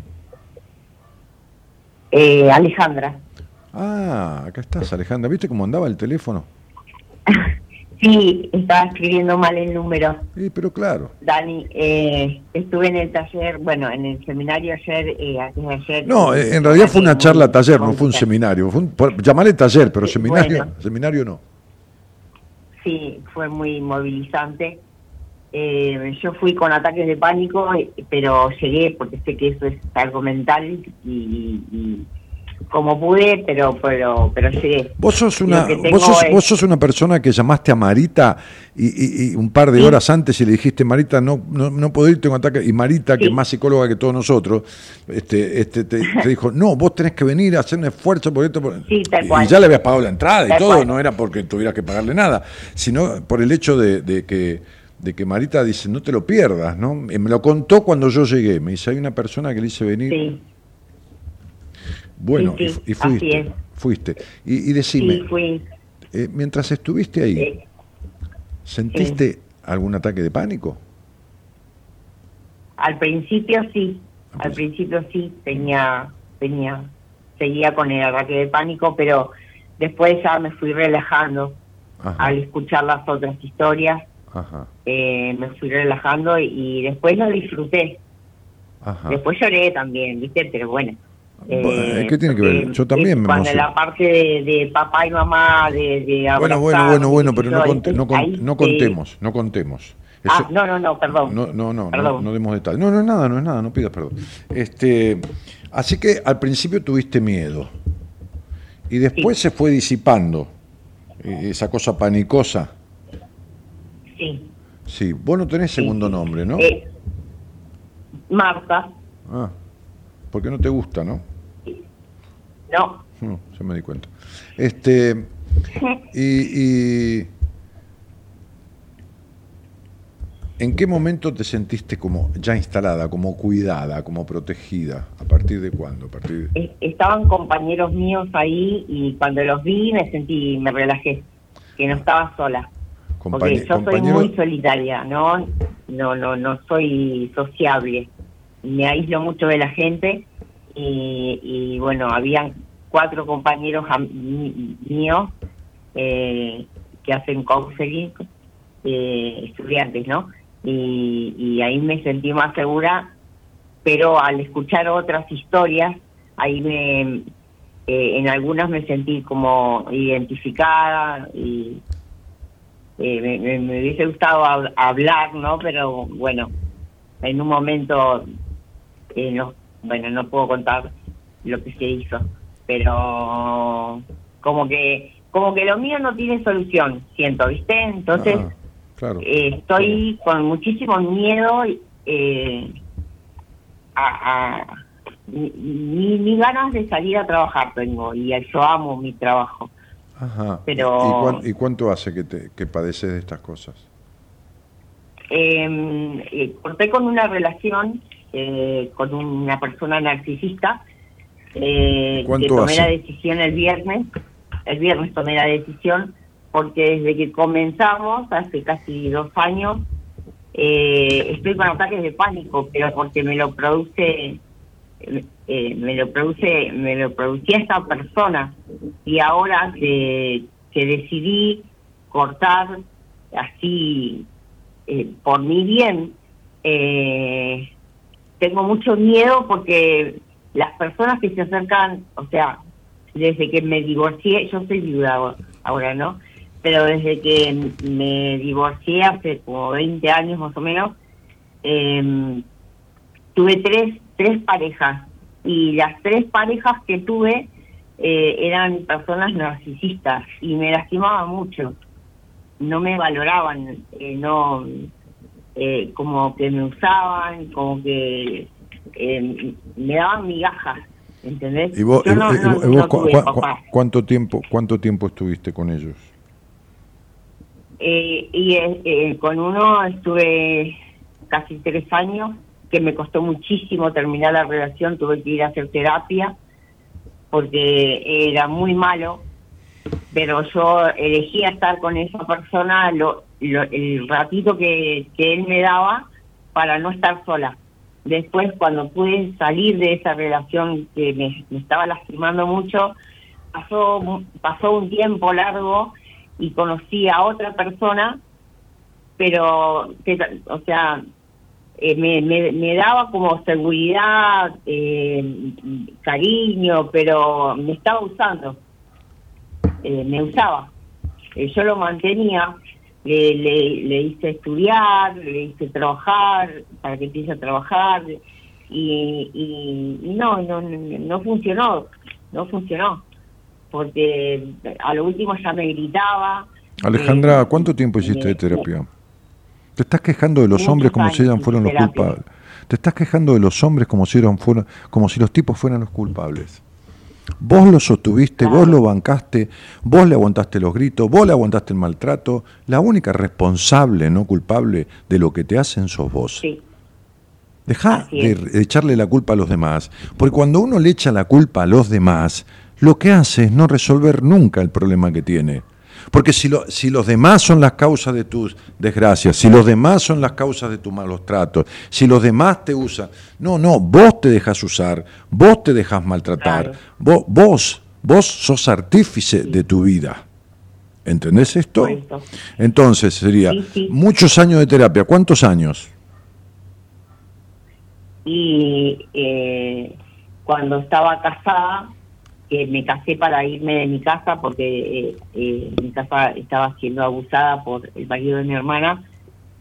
Eh, Alejandra. Ah, acá estás, Alejandra. ¿Viste cómo andaba el teléfono? Sí, estaba escribiendo mal el número. Sí, pero claro. Dani, eh, estuve en el taller, bueno, en el seminario ayer, eh, ayer. No, eh, en realidad fue una charla taller, no fue un seminario. Fue un, llamale taller, pero seminario, bueno. seminario no. Sí, fue muy movilizante. Eh, yo fui con ataques de pánico, eh, pero llegué porque sé que eso es algo mental y, y como pude, pero pero pero llegué. Vos sos una, vos sos, es- vos sos una persona que llamaste a Marita y, y- y un par de Sí. horas antes y le dijiste, Marita, no, no, no puedo ir, tengo ataque. Y Marita, que es más psicóloga que todos nosotros, este, este, te, te dijo, no, vos tenés que venir a hacer un esfuerzo por esto. por-". Sí, tal y, cual. y ya le habías pagado la entrada y todo, cual. no era porque tuvieras que pagarle nada, sino por el hecho de, de que de que Marita dice, no te lo pierdas, ¿no? Me lo contó cuando yo llegué. Me dice, hay una persona que le hice venir. Sí, Bueno, Sí, y sí, fuiste. Fuiste. Y, y decime, sí, fui. eh, mientras estuviste ahí, ¿sentiste algún ataque de pánico? al principio sí, Al al principio sí tenía tenía seguía con el ataque de pánico, pero después ya me fui relajando Ajá, al escuchar las otras historias, ajá, eh, me fui relajando y, y después lo disfruté. ajá. Después lloré también, ¿viste? Pero bueno. ¿qué tiene que ver? Yo también me Cuando la parte de, de papá y mamá, de, de Bueno, bueno, bueno, bueno, pero no, yo, conte- no, con- no contemos, no contemos. Ah, no, no, no, perdón. No, no, no, no, Perdón. no demos detalles. No, no es nada, no es nada, no pidas perdón. Este, así que al principio tuviste miedo y después se fue disipando eh, esa cosa panicosa. Sí. Sí, vos no tenés segundo nombre, ¿no? Eh, Marta, Ah, porque no te gusta, ¿no? no. No, se me di cuenta. Este, y, y ¿en qué momento te sentiste como ya instalada, como cuidada, como protegida? ¿A partir de cuándo? ¿A partir de- Estaban compañeros míos ahí y cuando los vi me sentí, me relajé, que no estaba sola. Porque compañe- yo soy muy solitaria, ¿no? No, no, no soy sociable. Me aíslo mucho de la gente y, y bueno, habían cuatro compañeros míos eh, que hacen counseling, eh, estudiantes, ¿no? Y, y ahí me sentí más segura, pero al escuchar otras historias, ahí me, eh, en algunas me sentí como identificada y eh, me, me- me hubiese gustado hab- hablar, ¿no? Pero bueno, en un momento, eh, no, bueno, no puedo contar lo que se hizo, pero como que, como que lo mío no tiene solución, siento, ¿viste? Entonces, Ah, claro. eh, estoy con muchísimo miedo eh, a, a- ni, ni, ni ganas de salir a trabajar tengo y yo amo mi trabajo. Ajá. pero- ¿Y, cuán- y cuánto hace que, te, que padeces de estas cosas? Eh, eh, corté con una relación eh, con una persona narcisista. Eh, ¿Cuánto que tomé hace? la decisión el viernes. El viernes tomé la decisión porque desde que comenzamos, hace casi dos años, eh, estoy con ataques de pánico, pero porque me lo produce, eh, me lo produce, me lo producía esta persona y ahora que, que decidí cortar así eh, por mi bien, eh, tengo mucho miedo porque las personas que se acercan, o sea, desde que me divorcié, yo soy viuda ahora, ¿no? Pero desde que me divorcié hace como 20 años más o menos, eh, tuve tres, tres parejas y las tres parejas que tuve eh, eran personas narcisistas y me lastimaban mucho no me valoraban, eh, no, eh, como que me usaban, como que eh, me daban migajas, ¿entendés? ¿Y vos, Yo no, y- y- no- y vos no cu- tuve cu- papá. cu- cuánto tiempo cuánto tiempo estuviste con ellos? Eh, y con uno estuve casi tres años, que me costó muchísimo terminar la relación, tuve que ir a hacer terapia, porque era muy malo, pero yo elegía estar con esa persona lo, lo- el ratito que, que él me daba para no estar sola. Después, cuando pude salir de esa relación que me, me estaba lastimando mucho, pasó, pasó un tiempo largo y conocí a otra persona, pero, que, o sea, eh, me, me, me daba como seguridad, eh, cariño, pero me estaba usando eh, me usaba. Eh, yo lo mantenía, le, le, le hice estudiar, le hice trabajar, para que empiece a trabajar, y, y no, no, no no funcionó, no funcionó, porque a lo último ya me gritaba. Alejandra, eh, ¿cuánto tiempo hiciste de terapia? Te estás quejando de los Muchos hombres como si ellos fueran los culpables. Te estás quejando de los hombres como si eran fueran, como si los tipos fueran los culpables. Vos lo sostuviste, vos lo bancaste, vos le aguantaste los gritos, vos le aguantaste el maltrato. La única responsable, no culpable, de lo que te hacen sos vos. Sí, Deja de, de echarle la culpa a los demás, porque cuando uno le echa la culpa a los demás, lo que hace es no resolver nunca el problema que tiene. Porque si, lo- si los demás son las causas de tus desgracias, si los demás son las causas de tus malos tratos, si los demás te usan, no, no, vos te dejas usar, vos te dejas maltratar, Claro. vos, vos, vos sos artífice de tu vida. ¿Entendés esto? Entonces sería Sí, sí. muchos años de terapia. ¿Cuántos años? Y eh, cuando estaba casada, que me casé para irme de mi casa porque eh, eh, mi casa estaba siendo abusada por el marido de mi hermana.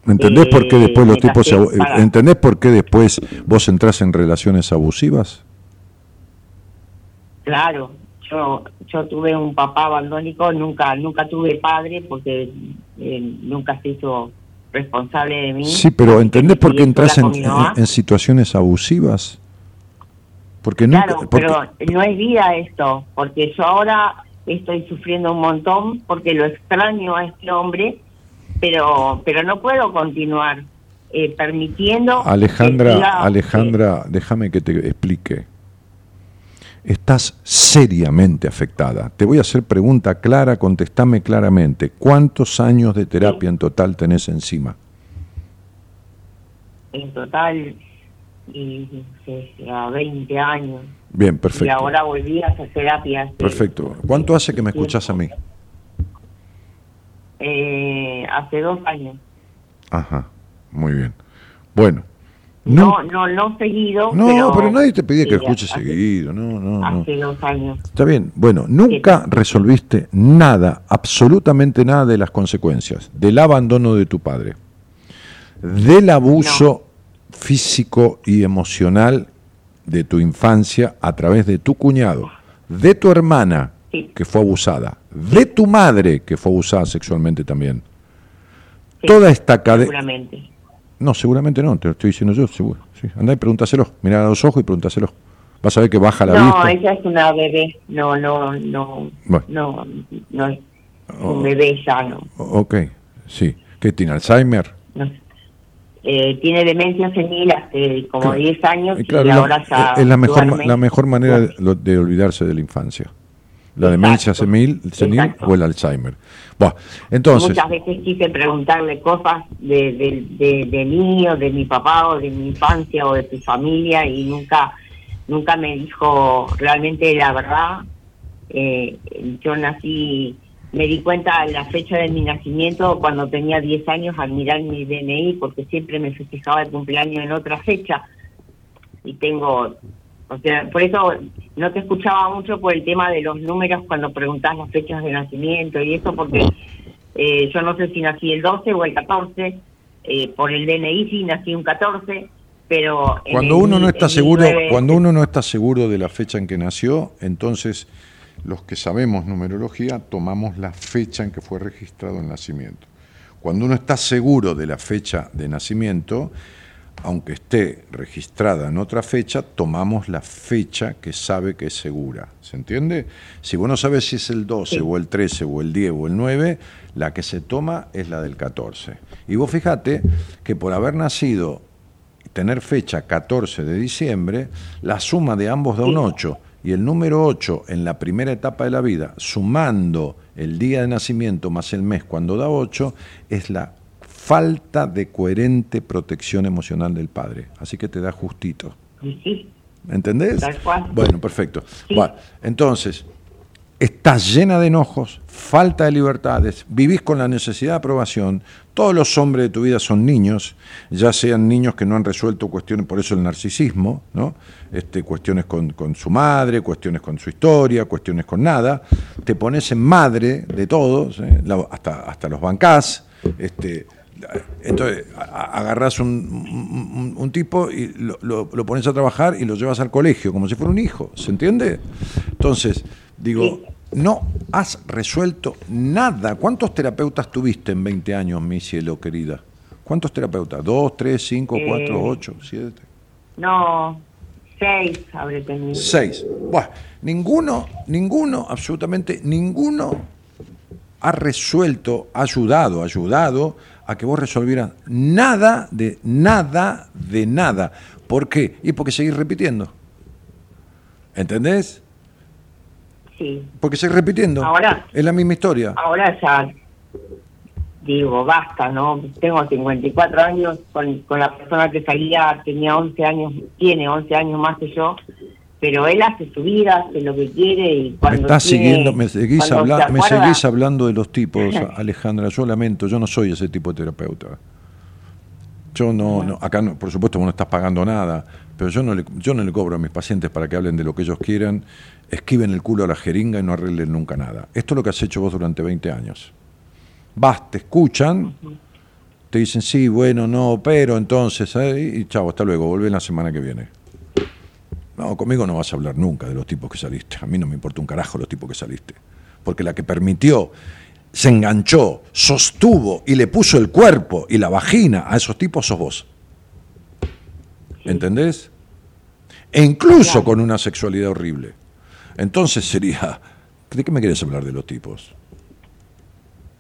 ¿Entendés por qué Eh, después los tipos se para- ¿Entendés por qué después vos entrás en relaciones abusivas? Claro, yo yo tuve un papá abandónico, nunca nunca tuve padre porque nunca se hizo responsable de mí. Sí, pero ¿entendés por qué entras en- en situaciones abusivas? Porque nunca, Claro, porque- pero no es vida esto, porque yo ahora estoy sufriendo un montón porque lo extraño a este hombre, pero pero no puedo continuar eh, permitiendo. Alejandra, siga, Alejandra, déjame que te explique. Estás seriamente afectada. Te voy a hacer pregunta clara, contestame claramente. ¿Cuántos años de terapia en total tenés encima? eh, en total y, a 20 años. Bien, Y perfecto. ahora volví a hacer terapias. Perfecto. ¿Cuánto hace que me escuchas a mí? Eh, hace dos años. Ajá, muy bien. Bueno, No, no, no seguido. No, pero, pero, nadie te pedía que escuches hace- seguido, no, no, no. Hace dos años. Está bien, bueno, nunca resolviste nada, absolutamente nada de las consecuencias del abandono de tu padre, del abuso físico y emocional de tu infancia a través de tu cuñado, de tu hermana Sí. que fue abusada, de tu madre que fue abusada sexualmente también. Sí, Toda esta cadena... Seguramente. No, seguramente no, te lo estoy diciendo yo, seguro. Sí. Andá y pregúntaselo, mirá a los ojos y pregúntaselo. Vas a ver que baja la no, vista. ella es una bebé. No, no, no. Bueno. No, no es Oh. un bebé ya, no. O- Ok, sí. ¿Qué tiene Alzheimer? no. Eh, tiene demencia senil hace como Claro. 10 años Y claro, y la- ahora ya. es la mejor, duerme. la mejor manera de, de olvidarse de la infancia. La Exacto. demencia senil, senil Exacto. o el Alzheimer. Entonces, Muchas veces quise preguntarle cosas de, de, de, de mí o de mi papá o de mi infancia o de mi familia y nunca nunca me dijo realmente la verdad. Eh, yo nací, me di cuenta de la fecha de mi nacimiento cuando tenía 10 años al mirar mi DNI porque siempre me festejaba el cumpleaños en otra fecha. Y tengo, o sea, por eso no te escuchaba mucho por el tema de los números cuando preguntás las fechas de nacimiento y eso porque eh, yo no sé si nací el 12 o el 14, eh, por el DNI sí nací un 14, pero... cuando el- uno no está seguro, cuando uno no está seguro de la fecha en que nació, entonces los que sabemos numerología tomamos la fecha en que fue registrado el nacimiento. Cuando uno está seguro de la fecha de nacimiento, aunque esté registrada en otra fecha, tomamos la fecha que sabe que es segura. ¿Se entiende? Si vos no sabes si es el 12 Sí. o el 13 o el 10 o el 9, la que se toma es la del 14. Y vos fijate que por haber nacido tener fecha 14 de diciembre, la suma de ambos da un 8 y el número 8 en la primera etapa de la vida, sumando el día de nacimiento más el mes cuando da 8, es la falta de coherente protección emocional del padre. Así que te da justito. Sí, ¿Entendés? Tal cual. Bueno, perfecto. Sí. Bueno, entonces, estás llena de enojos, falta de libertades, vivís con la necesidad de aprobación. Todos los hombres de tu vida son niños, ya sean niños que no han resuelto cuestiones, por eso el narcisismo, ¿no? Este, cuestiones con, con su madre, cuestiones con su historia, cuestiones con nada. Te pones en madre de todos, ¿eh? Hasta, hasta los bancás. Este, entonces, a- a- agarrás un, un- un tipo y lo, lo- lo pones a trabajar y lo llevas al colegio, como si fuera un hijo, ¿se entiende? Entonces, digo, no has resuelto nada. ¿Cuántos terapeutas tuviste en 20 años, mi cielo querida? ¿Cuántos terapeutas? ¿Dos, tres, cinco, Eh, cuatro, ocho, siete? no, seis habré tenido. Seis. Buah, ninguno, ninguno, absolutamente ninguno ha resuelto, ha ayudado, ha ayudado a que vos resolvieras nada de nada de nada. ¿Por qué? Y porque seguís repitiendo. ¿Entendés? Sí. Porque sigue repitiendo. Ahora- es la misma historia. Ahora ya digo, basta, ¿no? Tengo 54 años, con, con la persona que salía tenía 11 años, tiene 11 años más que yo, pero él hace su vida, hace lo que quiere y Me cuando estás tiene- siguiendo, me seguís, habla- se me seguís hablando de los tipos, Alejandra. Yo lamento, yo no soy ese tipo de terapeuta. Yo no, no acá no, por supuesto vos no estás pagando nada, pero yo no, le, yo no le cobro a mis pacientes para que hablen de lo que ellos quieran, esquiven el culo a la jeringa y no arreglen nunca nada. Esto es lo que has hecho vos durante 20 años. Vas, te escuchan, te dicen sí, bueno, no, pero entonces, ¿eh? y chavo, hasta luego, volvé la semana que viene. No, conmigo no vas a hablar nunca de los tipos que saliste. A mí no me importa un carajo los tipos que saliste. Porque la que permitió, se enganchó, sostuvo y le puso el cuerpo y la vagina a esos tipos sos vos. ¿Entendés? E incluso con una sexualidad horrible. Entonces sería, ¿de qué me querés hablar de los tipos?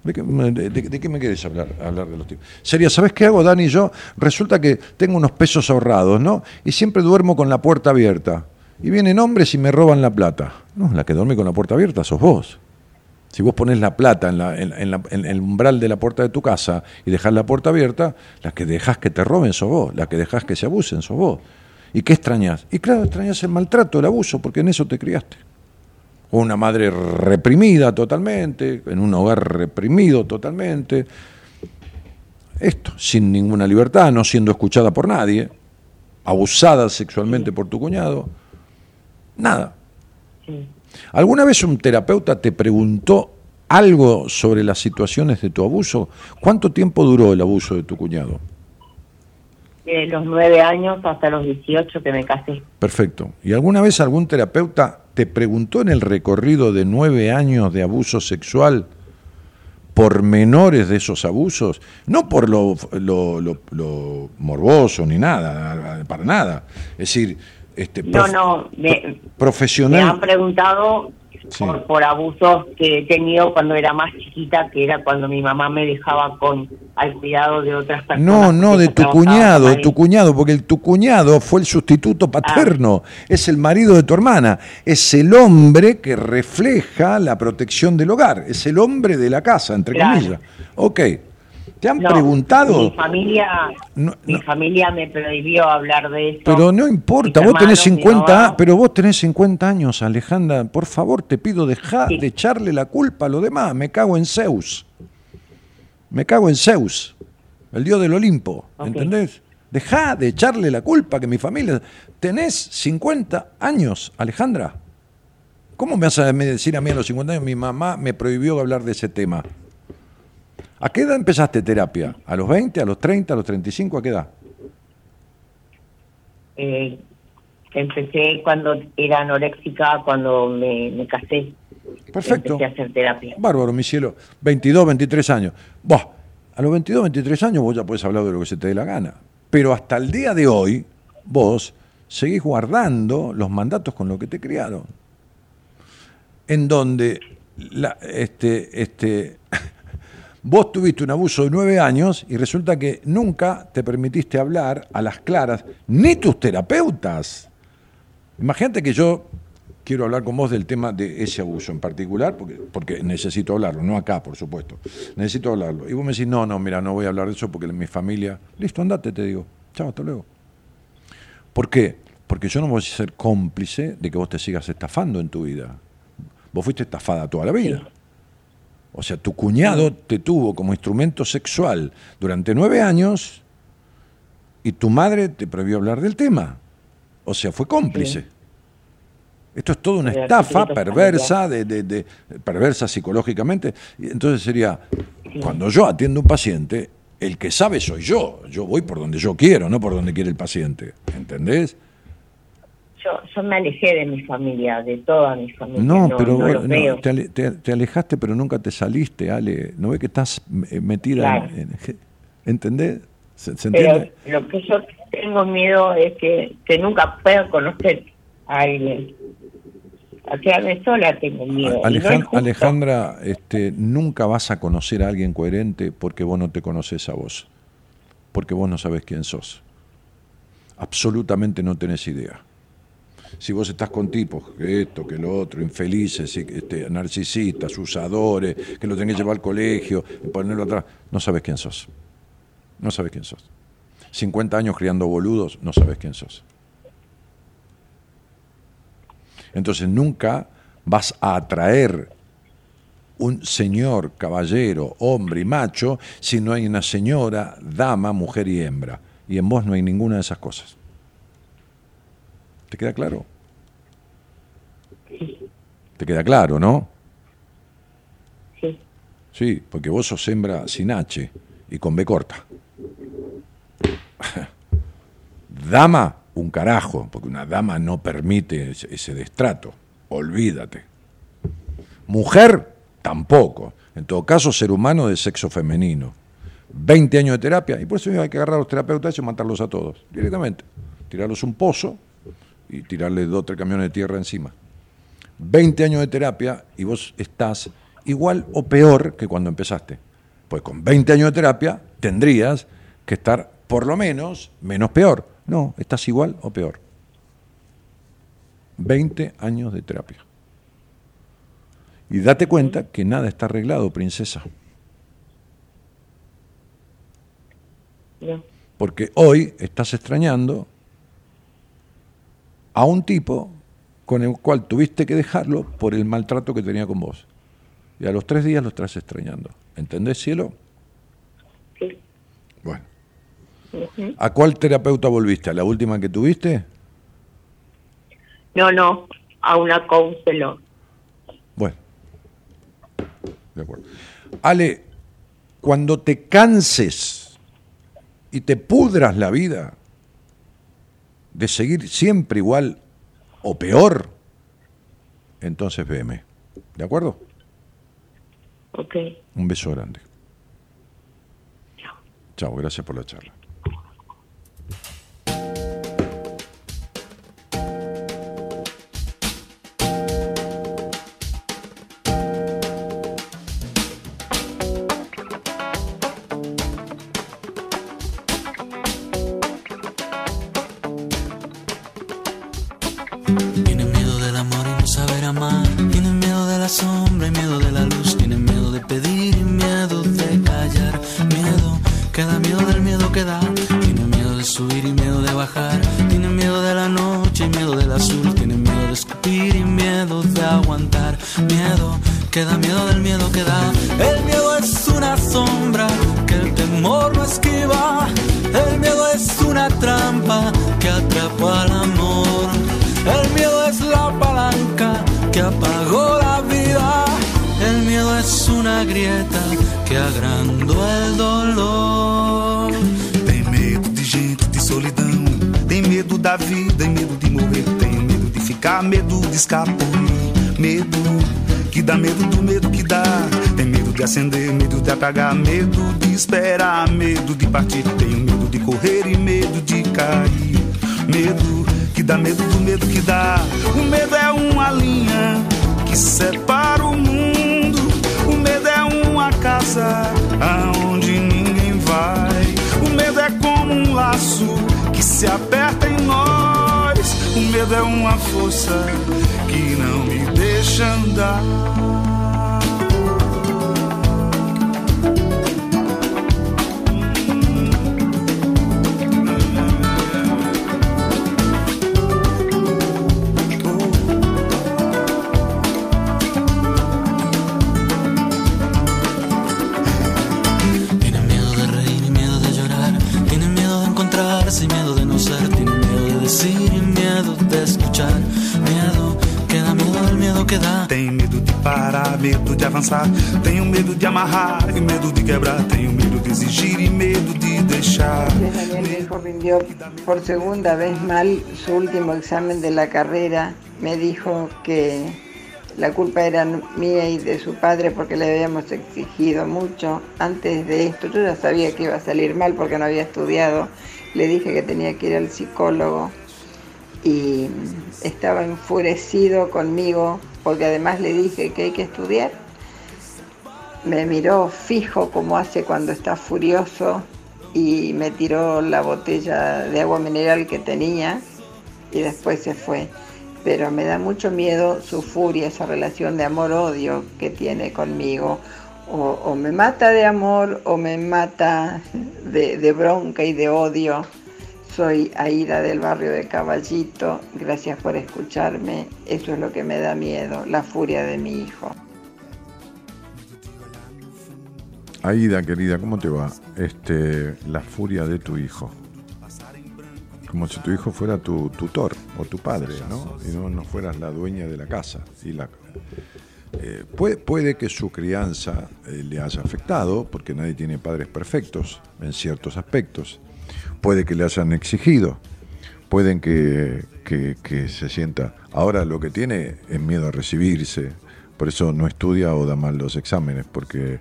¿De qué, de qué me querés hablar, hablar de los tipos? Sería, ¿sabes qué hago, Dani? Yo resulta que tengo unos pesos ahorrados, ¿no? Y siempre duermo con la puerta abierta. Y vienen hombres y me roban la plata. No, la que duerme con la puerta abierta sos vos. Si vos pones la plata en, la- en- en la- en el umbral de la puerta de tu casa y dejás la puerta abierta, la que dejás que te roben sos vos, la que dejás que se abusen sos vos. ¿Y qué extrañas? Y claro, extrañas el maltrato, el abuso, porque en eso te criaste. O una madre reprimida totalmente, en un hogar reprimido totalmente. Esto, sin ninguna libertad, no siendo escuchada por nadie, abusada sexualmente por tu cuñado. Nada. Sí. ¿Alguna vez un terapeuta te preguntó algo sobre las situaciones de tu abuso? ¿Cuánto tiempo duró el abuso de tu cuñado? De los 9 años hasta los 18 que me casé. Perfecto. ¿Y alguna vez algún terapeuta te preguntó en el recorrido de nueve años de abuso sexual por menores de esos abusos? No por lo, lo- lo- lo morboso ni nada, para nada. Es decir, este, No, prof- no, me, me profesional. han preguntado Sí. por, por abusos que he tenido cuando era más chiquita, que era cuando mi mamá me dejaba con al cuidado de otras personas. No, no, de tu cuñado, de tu cuñado, porque el, tu cuñado fue el sustituto paterno, es el marido de tu hermana, es el hombre que refleja la protección del hogar, es el hombre de la casa, entre Claro. comillas. Ok, ¿te han No, preguntado? Mi familia, No, mi no. familia me prohibió hablar de eso. Pero no importa, Mis vos tenés hermanos, mi 50, mamá. pero vos tenés 50 años, Alejandra, por favor, te pido dejar Sí. de echarle la culpa a lo demás, me cago en Zeus. Me cago en Zeus, el dios del Olimpo, Ok. ¿entendés? Dejá de echarle la culpa que mi familia... Tenés 50 años, Alejandra. ¿Cómo me vas a decir a mí a los 50 años, mi mamá me prohibió hablar de ese tema? ¿A qué edad empezaste terapia? ¿A los 20, a los 30, a los 35? ¿A qué edad? Eh, empecé cuando era anoréxica, cuando me, me casé. Perfecto. Empecé a hacer terapia. Bárbaro, mi cielo. 22, 23 años. Buah, a los 22, 23 años vos ya podés hablar de lo que se te dé la gana. Pero hasta el día de hoy, vos seguís guardando los mandatos con los que te criaron. En donde la- este, este, vos tuviste un abuso de nueve años y resulta que nunca te permitiste hablar a las claras, ni tus terapeutas. Imagínate que yo quiero hablar con vos del tema de ese abuso en particular, porque, porque necesito hablarlo, no acá, por supuesto. Necesito hablarlo. Y vos me decís, no, no, mira, no voy a hablar de eso porque mi familia. Listo, andate, te digo. Chao, hasta luego. ¿Por qué? Porque yo no voy a ser cómplice de que vos te sigas estafando en tu vida. Vos fuiste estafada toda la vida. O sea, tu cuñado te tuvo como instrumento sexual durante nueve años y tu madre te prohibió hablar del tema. O sea, fue cómplice. Esto es toda una estafa perversa, de, de- de- perversa psicológicamente. Entonces sería, cuando yo atiendo a un paciente, el que sabe soy yo. Yo voy por donde yo quiero, no por donde quiere el paciente. ¿Entendés? Yo, yo me alejé de mi familia, de toda mi familia. No, No, pero no no, te, ale- te- te alejaste, pero nunca te saliste, Ale. ¿No ves que estás eh, metida Claro. en, en- ¿Entendés? ¿Se, se Pero lo que yo tengo miedo es que, que nunca pueda conocer a alguien. A quedarme sola tengo miedo. y no es Alejan- justo. Alejandra, este, nunca vas a conocer a alguien coherente porque vos no te conoces a vos. Porque vos no sabés quién sos. Absolutamente no tenés idea. Si vos estás con tipos, que esto, que lo otro, infelices, este, narcisistas, usadores, que lo tenés que llevar al colegio ponerlo atrás, no sabes quién sos. No sabes quién sos. 50 años criando boludos, no sabes quién sos. Entonces nunca vas a atraer un señor, caballero, hombre y macho si no hay una señora, dama, mujer y hembra. Y en vos no hay ninguna de esas cosas. ¿Te queda claro? ¿Te queda claro, no? Sí. Sí, porque vos sos hembra sin H y con B corta. Dama, un carajo, porque una dama no permite ese, ese destrato. Olvídate. Mujer, tampoco. En todo caso, ser humano de sexo femenino. 20 años de terapia, y por eso hay que agarrar a los terapeutas y matarlos a todos, directamente. Tirarlos un pozo y tirarle dos o tres camiones de tierra encima. 20 años de terapia y vos estás igual o peor que cuando empezaste. Pues con 20 años de terapia tendrías que estar por lo menos menos peor. No, estás igual o peor. 20 años de terapia. Y date cuenta que nada está arreglado, princesa. Porque hoy estás extrañando a un tipo con el cual tuviste que dejarlo por el maltrato que tenía con vos. Y a los tres días lo estás extrañando. ¿Entendés, cielo? Sí. Bueno. ¿A cuál terapeuta volviste? ¿A la última que tuviste? No, no, a una counselor. Bueno. De acuerdo. Ale, cuando te canses y te pudras la vida de seguir siempre igual o peor, entonces veme. ¿De acuerdo? Ok. Un beso grande. Chao, gracias por la charla. partir. Por segunda vez mal su último examen de la carrera. Me dijo que la culpa era mía y de su padre porque le habíamos exigido mucho. Antes de esto yo ya sabía que iba a salir mal porque no había estudiado. Le dije que tenía que ir al psicólogo y estaba enfurecido conmigo porque además le dije que hay que estudiar. Me miró fijo como hace cuando está furioso y me tiró la botella de agua mineral que tenía y después se fue. pero me da mucho miedo su furia, esa relación de amor-odio que tiene conmigo. O, me mata de amor o me mata de, de bronca y de odio. Soy Aida del barrio de Caballito. Gracias por escucharme. Eso es lo que me da miedo, la furia de mi hijo. Aida, querida, ¿cómo te va? Este, la furia de tu hijo. Como si tu hijo fuera tu tutor o tu padre, ¿no? Y no, no fueras la dueña de la casa. Y la, eh, puede, puede que su crianza eh, le haya afectado, porque nadie tiene padres perfectos en ciertos aspectos. Puede que le hayan exigido, pueden que, que- que se sienta. Ahora lo que tiene es miedo a recibirse, por eso no estudia o da mal los exámenes, porque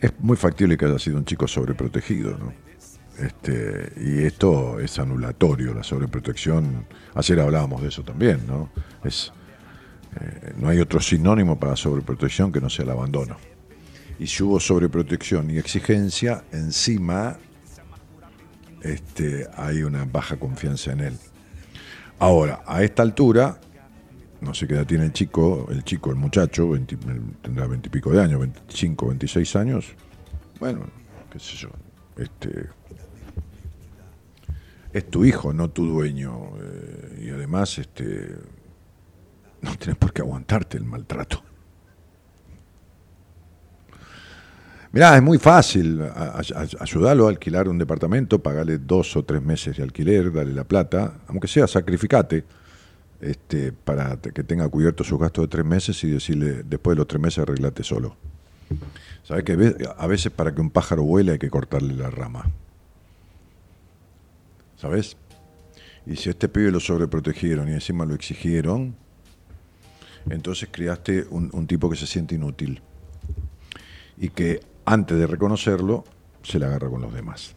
es muy factible que haya sido un chico sobreprotegido, ¿no? Este, y esto es anulatorio, la sobreprotección. Ayer hablábamos de eso también, ¿no? Es, eh, no hay otro sinónimo para sobreprotección que no sea el abandono. Y si hubo sobreprotección y exigencia, encima este, hay una baja confianza en él. Ahora, a esta altura, no sé qué edad tiene el chico, el chico, el muchacho, 20 tendrá veintipico de años, 25, 26 años. Bueno, qué sé yo. Este, es tu hijo, no tu dueño. eh, y además, este, no tienes por qué aguantarte el maltrato. Mirá, es muy fácil a- ayudarlo a alquilar un departamento, pagarle dos o tres meses de alquiler, darle la plata, aunque sea sacrificate, este, para que tenga cubierto sus gastos de tres meses y decirle, después de los tres meses arreglate solo. ¿Sabes que a veces para que un pájaro vuele hay que cortarle la rama? ¿Sabes? Y si este pibe lo sobreprotegieron y encima lo exigieron, entonces criaste un, tipo que se siente inútil y que antes de reconocerlo se la agarra con los demás.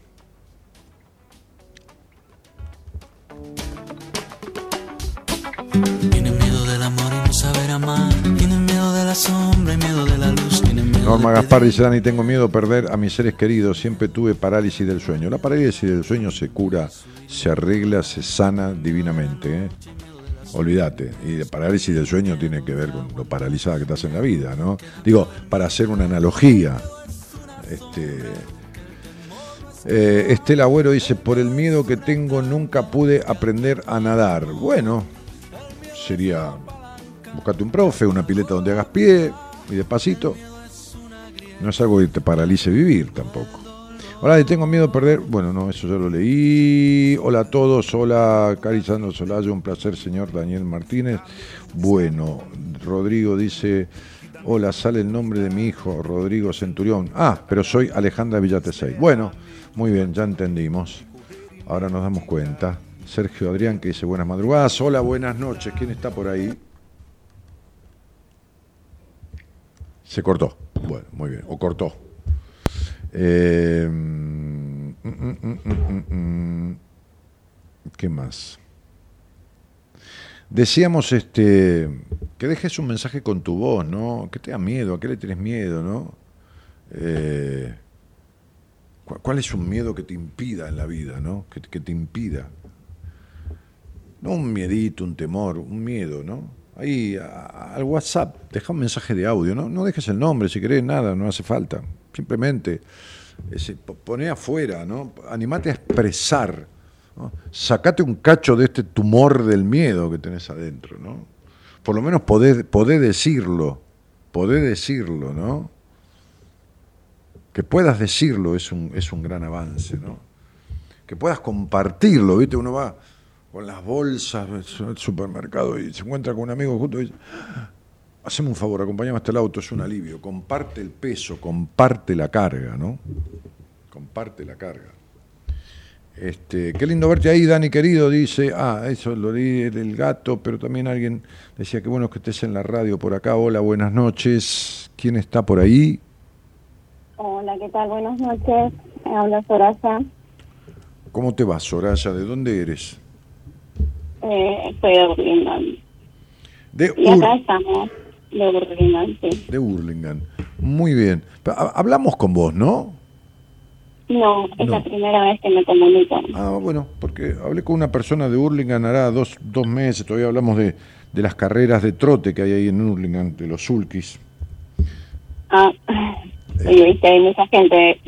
Tienen miedo del amor y no saber amar. Tienen miedo de la sombra y miedo de la luz. Tienen miedo Norma de Gaspar dice, Dani, tengo miedo de perder a mis seres queridos, siempre tuve parálisis del sueño. La parálisis del sueño se cura, se arregla, se sana divinamente. ¿eh? Olvídate, y la parálisis del sueño tiene que ver con lo paralizada que estás en la vida, ¿no? Digo, para hacer una analogía, este, eh, Estela Agüero dice, por el miedo que tengo nunca pude aprender a nadar. Bueno, sería buscate un profe, una pileta donde hagas pie y despacito. No es algo que te paralice vivir tampoco. Hola, tengo miedo de perder. Bueno, no, eso ya lo leí. Hola a todos. Hola, Cari Sandro Solayo. Un placer, señor Daniel Martínez. Bueno, Rodrigo dice: Hola, sale el nombre de mi hijo, Rodrigo Centurión. Ah, pero soy Alejandra Villatesey. Bueno, muy bien, ya entendimos. Ahora nos damos cuenta. Sergio Adrián que dice: Buenas madrugadas. Hola, buenas noches. ¿Quién está por ahí? Se cortó. Bueno, muy bien. O cortó. Eh, mm, mm, mm. ¿Qué más? Decíamos este que dejes un mensaje con tu voz, ¿no? Que te da miedo, a qué le tienes miedo, ¿no? Eh, ¿cu- ¿Cuál es un miedo que te impida en la vida, ¿no? Que te impida. No un miedito, un temor, un miedo, ¿no? Ahí al WhatsApp, deja un mensaje de audio, ¿no? No dejes el nombre, si querés, nada, no hace falta. Simplemente ese, po- poné afuera, ¿no? Animate a expresar. ¿no? Sacate un cacho de este tumor del miedo que tenés adentro, ¿no? Por lo menos podés, podés decirlo, podés decirlo, ¿no? Que puedas decirlo es un, es un gran avance, ¿no? Que puedas compartirlo, ¿viste? Uno va con las bolsas al supermercado y se encuentra con un amigo justo y dice, haceme un favor, acompañame hasta el auto, es un alivio. Comparte el peso, comparte la carga, ¿no? Comparte la carga. Este, qué lindo verte ahí, Dani querido, dice, ah, eso lo leí del gato, pero también alguien decía que bueno que estés en la radio por acá. Hola, buenas noches. ¿Quién está por ahí? Hola, ¿qué tal? Buenas noches. Me habla Soraya. ¿Cómo te va, Soraya? ¿De dónde eres? Eh, estoy de Burlingame. De, Y acá estamos de Burlingame, sí. de Burlingame. Muy bien. Ha- Hablamos con vos, ¿no? No, es No. la primera vez que me comunico. Ah, bueno, porque hablé con una persona de Hurlingham hará dos, dos meses, todavía hablamos de, de las carreras de trote que hay ahí en Hurlingham, de los sulkis. Ah, oye, viste, hay mucha gente.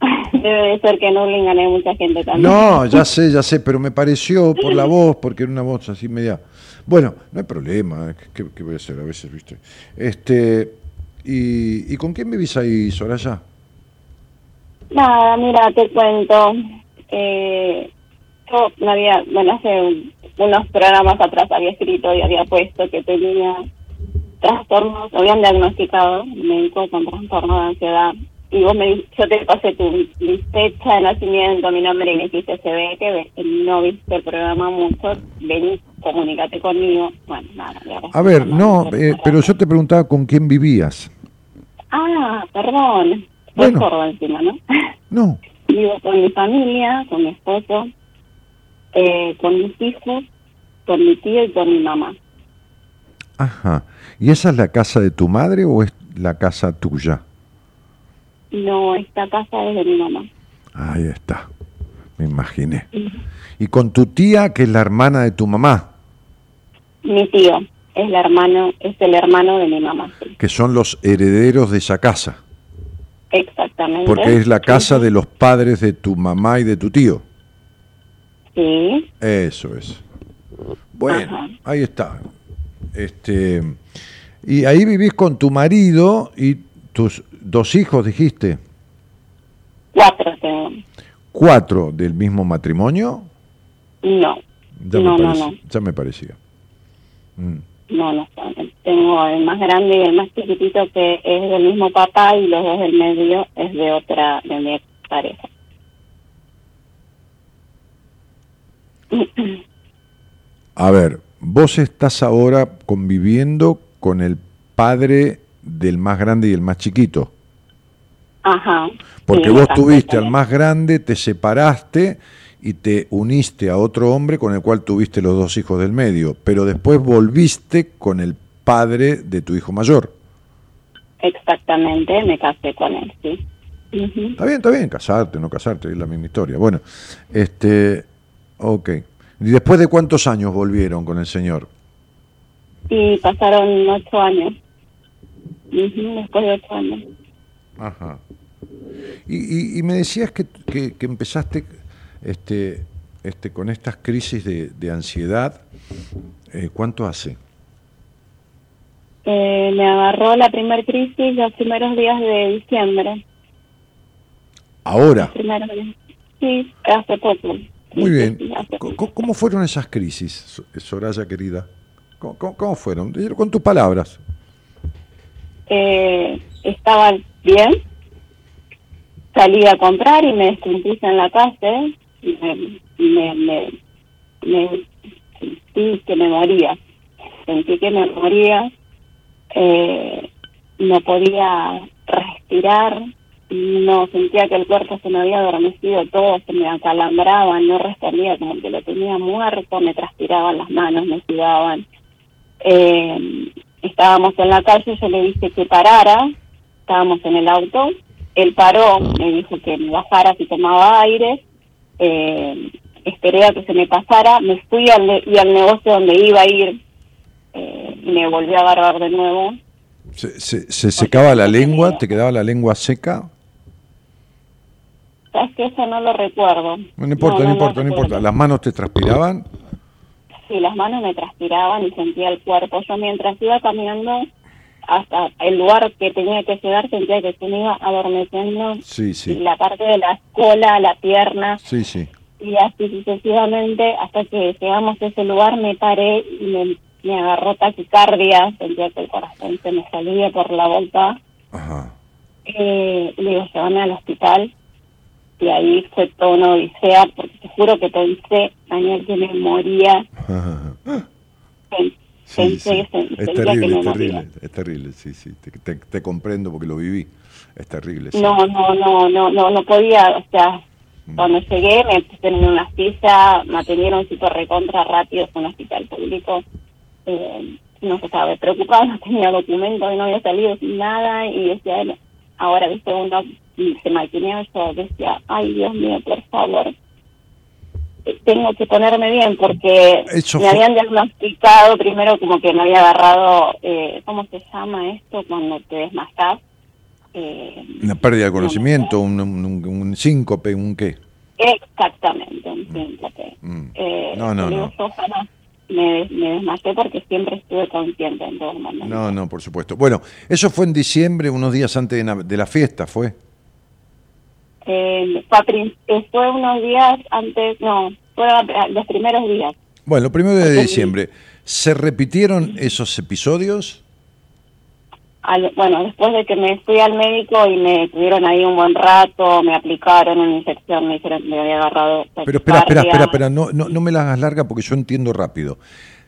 Debe de ser que en Hurlingham hay mucha gente también. No, ya sé, ya sé, pero me pareció por la voz, porque era una voz así media... Bueno, no hay problema, ¿qué, qué voy a hacer a veces, viste? Este, y, ¿Y con quién vivís ahí, Soraya? Nada, mira, te cuento. Eh, yo me había, bueno, hace un- unos programas atrás había escrito y había puesto que tenía trastornos, me habían diagnosticado un médico con trastorno de ansiedad. Y vos me yo te pasé tu mi fecha de nacimiento, mi nombre y me dijiste, se ve que no viste el programa mucho, vení, comunícate conmigo. Bueno, nada. A ver, no, eh, pero yo te preguntaba con quién vivías. Ah, perdón. Bueno. Bueno. encima, ¿no? No, Vivo con mi familia, con mi esposo, eh, con mis hijos, con mi tío y con mi mamá. ajá. ¿Y esa es la casa de tu madre o es la casa tuya? No, esta casa es de mi mamá. Ahí está, me imaginé. ¿Y con tu tía, que es la hermana de tu mamá, Mi tío es la hermano, es el hermano de mi mamá. sí. que son los herederos de esa casa? Exactamente. Porque es la casa de los padres de tu mamá y de tu tío. Sí, Eso es. Bueno, Ajá. ahí está. Este, y ahí vivís con tu marido y tus dos hijos, dijiste. cuatro tengo. ¿Cuatro del mismo matrimonio? No, Ya, No, me, no, parecía, no. ya me parecía. Mm. no, no. Tengo el más grande y el más chiquitito que es del mismo papá y los dos del medio es de otra, de mi pareja. A ver, vos estás ahora conviviendo con el padre del más grande y el más chiquito. Ajá. Porque Sí, vos tuviste al más grande, te separaste y te uniste a otro hombre con el cual tuviste los dos hijos del medio, pero después volviste con el padre de tu hijo mayor. Exactamente, me casé con él, sí. Está bien, está bien, casarte, no casarte, es la misma historia. Bueno, este, ok. ¿Y después de cuántos años volvieron con el señor? Y pasaron ocho años. Después de ocho años. Ajá. Y, y- y me decías que, que- que empezaste este, este, con estas crisis de, de ansiedad. eh, ¿Cuánto hace? Eh, me agarró la primer crisis los primeros días de diciembre. Ahora. Primeros. Sí, hace poco. Muy bien. ¿Cómo fueron esas crisis, So- Soraya querida? ¿Cómo, cómo- cómo fueron? Con tus palabras. eh, estaba bien, salí a comprar y me descompuse en la calle y me, me, me, me sentí que me moría, sentí que me moría, eh, no podía respirar, no sentía que el cuerpo se me había adormecido todo, se me acalambraba, no respondía como que lo tenía muerto, me transpiraban las manos, me sudaban. Eh, estábamos en la calle, yo le dije que parara, estábamos en el auto, él paró, me dijo que me bajara si tomaba aire, eh, esperé a que se me pasara, me fui al, y al negocio donde iba a ir eh, y me volví a agarrar de nuevo. ¿Se, se- se secaba la lengua? ¿Te quedaba la lengua seca? ¿Sabes que Eso no lo recuerdo. No, importa, no, importa, no importa. ¿Las manos te transpiraban? Sí, las manos me transpiraban y sentía el cuerpo. Yo mientras iba caminando hasta el lugar que tenía que llegar sentía que se me iba adormeciendo Sí, sí. la parte de la cola, la pierna Sí, sí. y así sucesivamente hasta que llegamos a ese lugar me paré y me, me agarró taquicardia, sentía que el corazón se me salía por la boca. Ajá. Eh, le digo, llévame al hospital y ahí fue todo una odisea porque te juro que pensé, Daniel, que me moría. Pen- Sí, Pensé sí. Es terrible, es terrible, moría. es terrible, sí, sí. Te, te- te comprendo porque lo viví. Es terrible. sí. No, no, no, no, no, no podía, o sea, Mm. cuando llegué me pusieron en una silla, me atendieron súper recontra rápido, fue un hospital público, eh, no se estaba preocupado, no tenía documentos, no había salido sin nada y decía, ahora, viste, uno se maquinea, yo decía, ay, Dios mío, por favor, tengo que ponerme bien porque Eso me habían diagnosticado primero como que me había agarrado, eh, ¿cómo se llama esto? Cuando te desmayas. Eh, Una pérdida de conocimiento, un, un, un síncope, un qué. exactamente, un síncope. Mm. Eh, No, no, no. me, me desmayé porque siempre estuve consciente en todo momento. No, no, por supuesto. Bueno, eso fue en diciembre, unos días antes de la fiesta, ¿fue? Eh, fue, eh, fue unos días antes, no, fue los primeros días. Bueno, lo primero de Porque- diciembre. ¿Se repitieron esos episodios? Al- bueno, después de que me fui al médico y me tuvieron ahí un buen rato, me aplicaron una inyección, me que me había agarrado. Pero espera, espera, espera, espera, no, no, no me la hagas larga porque yo entiendo rápido.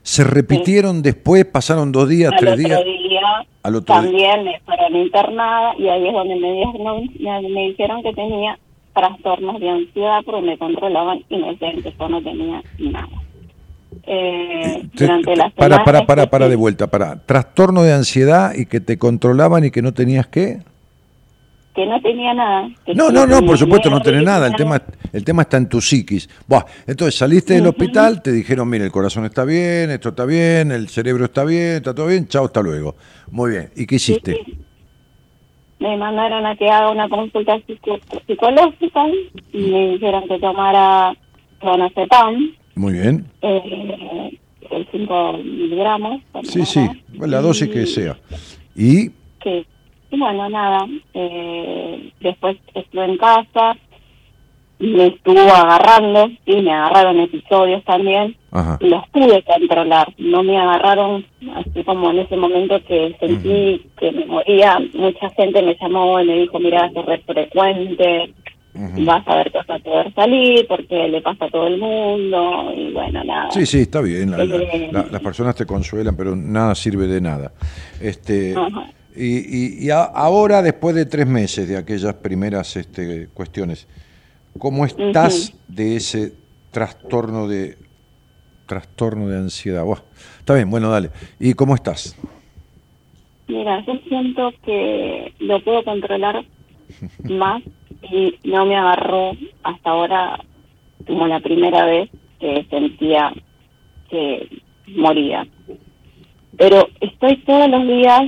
¿Se repitieron después, pasaron dos días, Al tres días? día Al otro día. también me fueron internada y ahí es donde me, diagno- me, dijeron que tenía trastornos de ansiedad porque me controlaban y me decían que yo no tenía nada. Eh, durante para, para, para, para de vuelta, para. Trastorno de ansiedad y que te controlaban y que no tenías qué. Que no tenía nada. No, no, no, por supuesto no tenés nada. El tema, el tema está en tu psiquis. Buah, entonces saliste del hospital, te dijeron, mire, el corazón está bien, esto está bien, el cerebro está bien, está todo bien, chao, hasta luego. Muy bien. ¿Y qué hiciste? me mandaron a que haga una consulta psico- psicológica y me dijeron que tomara clonazepam, Muy bien. eh, el 5 miligramos. Sí, sí, la dosis que sea. Y Que, y bueno, nada, eh, después estuve en casa, me estuvo agarrando, y me agarraron episodios también, Ajá. los pude controlar, no me agarraron así como en ese momento que sentí que me moría, mucha gente me llamó y me dijo, mira, es re frecuente, vas a ver que vas a poder salir porque le pasa a todo el mundo y bueno, nada. Sí, sí, está bien. la- Eh, la- las personas te consuelan, pero nada sirve de nada. Este, Ajá. Y, y- y a- ahora, después de tres meses de aquellas primeras este, cuestiones, ¿cómo estás de ese trastorno de trastorno de ansiedad? Buah, está bien, bueno, dale. ¿Y cómo estás? Mira, yo siento que lo puedo controlar más y no me agarró hasta ahora como la primera vez que sentía que moría. Pero estoy todos los días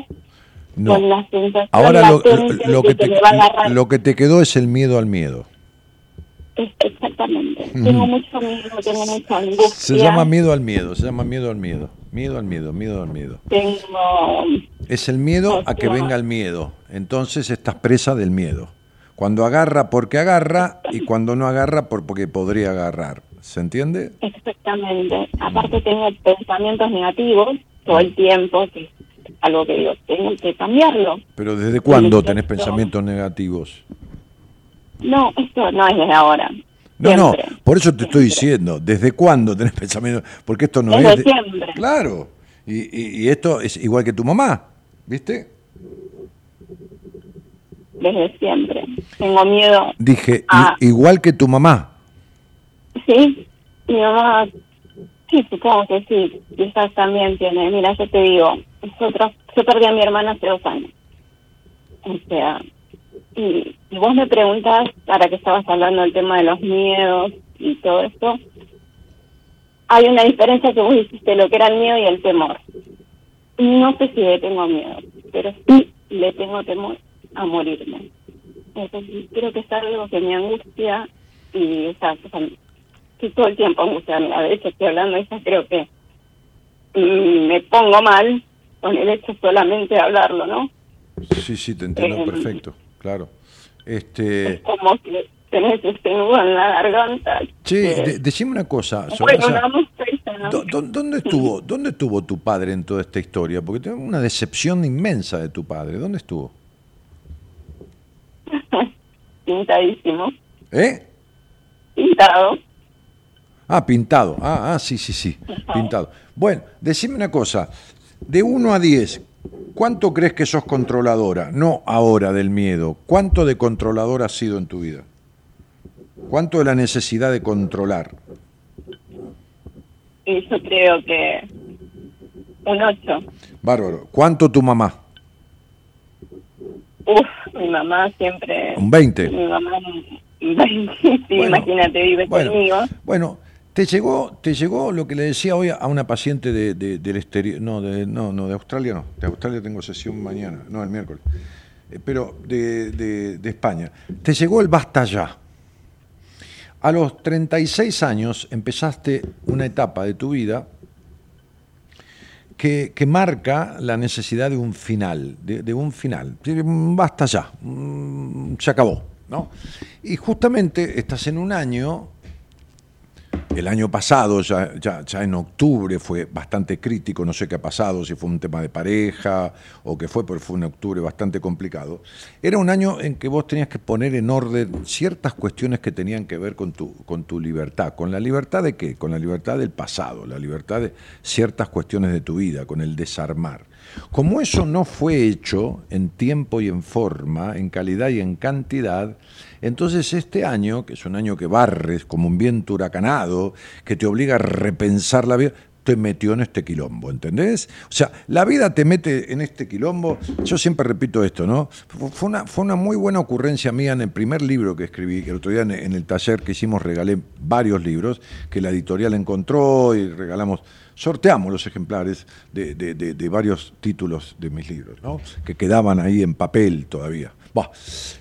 No. con la sensación Ahora lo, que que, te, agarrar. lo que te quedó es el miedo al miedo. Exactamente. Tengo mucho miedo, tengo mucha angustia. Se llama miedo al miedo, se llama miedo al miedo. Miedo al miedo, miedo al miedo. Tengo Es el miedo a que venga el miedo. Entonces estás presa del miedo. Cuando agarra porque agarra y cuando no agarra por porque podría agarrar. ¿Se entiende? Exactamente. Aparte tengo pensamientos negativos todo el tiempo, que algo que digo, tengo que cambiarlo. Pero ¿desde cuándo tenés esto- pensamientos negativos? No, esto no es desde ahora. No, no, por eso te estoy diciendo, ¿desde cuándo tenés pensamientos? Porque esto no Desde es... de- siempre. Claro, y, y- y esto es igual que tu mamá, ¿viste? Desde siempre. Tengo miedo. Dije, igual que tu mamá. Sí, mi mamá, sí, supongo que sí. Quizás también tiene. Mira, yo te digo, nosotros, yo perdí a mi hermana hace dos años. O sea, y, y vos me preguntas, para que estabas hablando del tema de los miedos y todo esto, hay una diferencia que vos dijiste, lo que era el miedo y el temor. No sé si le tengo miedo, pero sí le tengo temor a morirme. Entonces, creo que es algo que me angustia y esa cosa, sí, todo el tiempo angustia. Mira, de hecho, estoy hablando de eso, creo que mm, me pongo mal con el hecho solamente de hablarlo, ¿no? Sí, sí, te entiendo Eh, perfecto, claro. Este, Como que tenés este nudo en la garganta. que- de- decime una cosa, bueno, Soraya, una mosquita, ¿no? ¿dó- dó- ¿dónde estuvo, ¿dónde estuvo tu padre en toda esta historia? Porque tengo una decepción inmensa de tu padre. ¿Dónde estuvo? Pintadísimo. ¿Eh? Pintado. Ah, pintado. Ah, ah, sí, sí, sí, pintado. Bueno, decime una cosa. De 1 a 10, ¿cuánto crees que sos controladora? No ahora del miedo. ¿Cuánto de controladora has sido en tu vida? ¿Cuánto de la necesidad de controlar? Y yo creo que un 8. Bárbaro. ¿Cuánto tu mamá? Uf, Mi mamá siempre... Un 20. Mi mamá un 20, sí, imagínate, vive bueno, conmigo. Bueno, te llegó, te llegó lo que le decía hoy a una paciente de, de- del exterior, no, de, no, no, de Australia no, de Australia tengo sesión mañana, no, el miércoles, Eh, pero de, de- España. Te llegó el basta ya. A los 36 años empezaste una etapa de tu vida que, marca la necesidad de un final, de, de un final. Basta ya, mm, se acabó. ¿no? Y justamente estás en un año, el año pasado, ya, ya, ya en octubre, fue bastante crítico, no sé qué ha pasado, si fue un tema de pareja o qué fue, pero fue un octubre bastante complicado. Era un año en que vos tenías que poner en orden ciertas cuestiones que tenían que ver con tu, con tu libertad. ¿Con la libertad de qué? Con la libertad del pasado, la libertad de ciertas cuestiones de tu vida, con el desarmar. Como eso no fue hecho en tiempo y en forma, en calidad y en cantidad, entonces este año, que es un año que barres como un viento huracanado, que te obliga a repensar la vida, te metió en este quilombo, ¿entendés? O sea, la vida te mete en este quilombo. Yo siempre repito esto, ¿no? Fue una, fue una muy buena ocurrencia mía en el primer libro que escribí, que el otro día en, en el taller que hicimos regalé varios libros, que la editorial encontró y regalamos, sorteamos los ejemplares de, de- varios títulos de mis libros. Que quedaban ahí en papel todavía. Buah.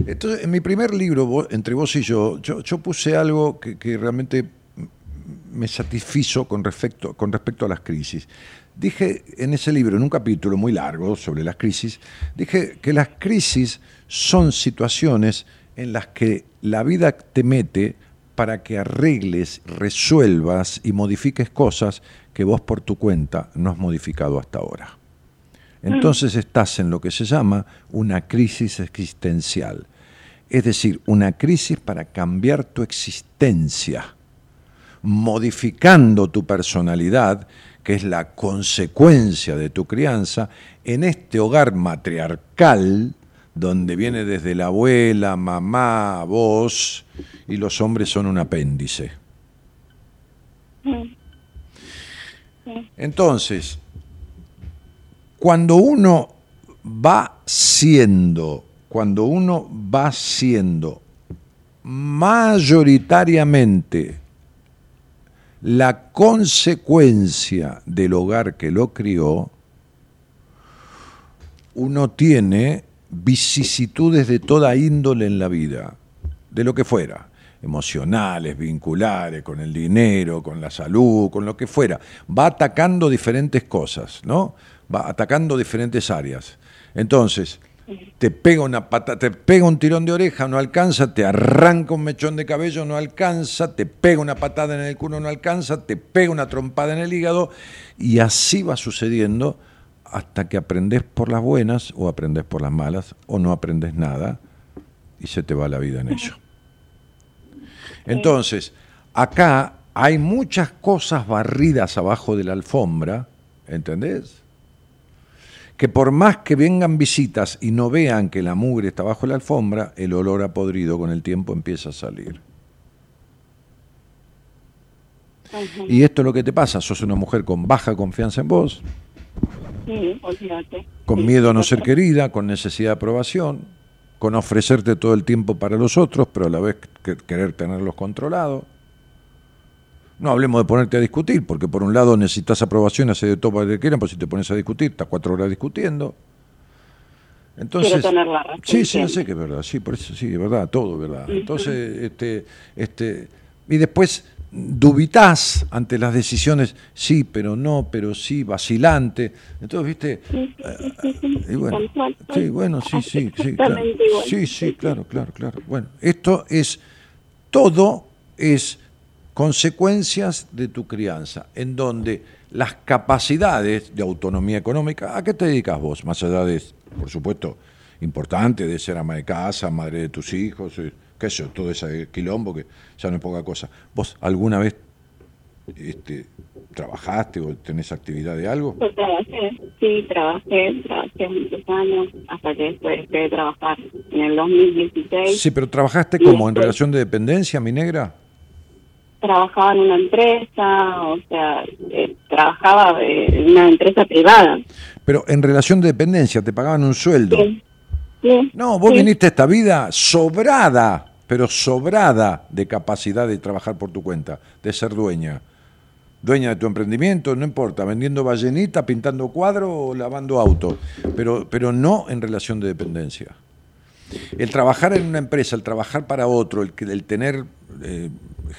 Entonces, en mi primer libro, entre vos y yo, yo, yo puse algo que, que realmente me satisfizo con respecto, con respecto a las crisis. Dije en ese libro, en un capítulo muy largo sobre las crisis, dije que las crisis son situaciones en las que la vida te mete para que arregles, resuelvas y modifiques cosas que vos por tu cuenta no has modificado hasta ahora. Entonces estás en lo que se llama una crisis existencial, es decir, una crisis para cambiar tu existencia modificando tu personalidad, que es la consecuencia de tu crianza, en este hogar matriarcal, donde viene desde la abuela, mamá, vos, y los hombres son un apéndice. Entonces, cuando uno va siendo, cuando uno va siendo mayoritariamente la consecuencia del hogar que lo crió, uno tiene vicisitudes de toda índole en la vida, de lo que fuera, emocionales, vinculares, con el dinero, con la salud, con lo que fuera. Va atacando diferentes cosas, ¿no? Va atacando diferentes áreas. Entonces, te pega una pata, te pega un tirón de oreja, no alcanza, te arranca un mechón de cabello, no alcanza, te pega una patada en el culo, no alcanza, te pega una trompada en el hígado, y así va sucediendo hasta que aprendes por las buenas o aprendes por las malas o no aprendes nada y se te va la vida en ello. Entonces, acá hay muchas cosas barridas abajo de la alfombra, ¿entendés? Que por más que vengan visitas y no vean que la mugre está bajo la alfombra, el olor a podrido con el tiempo empieza a salir. Y esto es lo que te pasa, sos una mujer con baja confianza en vos, Sí, olvídate. con miedo a no ser querida, con necesidad de aprobación, con ofrecerte todo el tiempo para los otros, pero a la vez que- querer tenerlos controlados. No hablemos de ponerte a discutir, porque por un lado necesitas aprobación, hacer de todo para que quieran, pues si te pones a discutir, estás cuatro horas discutiendo. Entonces, Quiero tener la razón sí, sí, sé que es verdad, sí, por eso sí, es verdad, todo es verdad. Entonces, este, este, y después dubitas ante las decisiones, sí, pero no, pero sí, vacilante. Entonces, viste, y bueno, sí, bueno, sí, sí, sí, claro. Sí, sí, claro, claro, claro. Bueno, esto es, todo es consecuencias de tu crianza, en donde las capacidades de autonomía económica, ¿a qué te dedicas vos? Más allá de, por supuesto, importante de ser ama de casa, madre de tus hijos, eh, qué sé yo, todo ese quilombo que ya no es poca cosa. ¿Vos alguna vez este, trabajaste o tenés actividad de algo? Yo trabajé, sí, trabajé, trabajé muchos años, hasta que después de trabajar en el 2016. Sí, pero ¿trabajaste como en relación de dependencia, mi negra? Trabajaba en una empresa, o sea, eh, trabajaba en una empresa privada. Pero en relación de dependencia, te pagaban un sueldo. Sí. Sí. No, vos Sí. viniste a esta vida sobrada, pero sobrada de capacidad de trabajar por tu cuenta, de ser dueña. Dueña de tu emprendimiento, no importa, vendiendo ballenita, pintando cuadros o lavando auto, pero, pero no en relación de dependencia. El trabajar en una empresa, el trabajar para otro, el, el tener eh,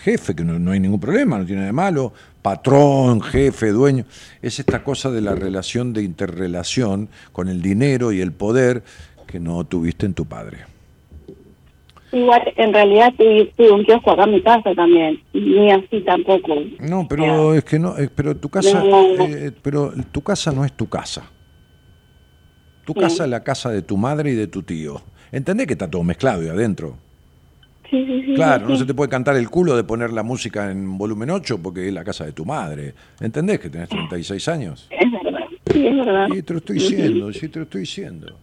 jefe, que no, no hay ningún problema, no tiene nada de malo, patrón, jefe, dueño, es esta cosa de la relación de interrelación con el dinero y el poder que no tuviste en tu padre. Igual, en realidad tuve, tuve un kiosco acá en mi casa también, ni así tampoco. No, pero es que no, eh, pero tu casa, No. eh, pero tu casa no es tu casa. Tu Sí. casa es la casa de tu madre y de tu tío. ¿Entendés que está todo mezclado ahí adentro? Sí, sí, sí. Claro, no se te puede cantar el culo de poner la música en volumen 8 porque es la casa de tu madre. ¿Entendés que tenés 36 años? Es verdad, sí, es verdad. Sí, te lo estoy diciendo, sí, te lo estoy diciendo.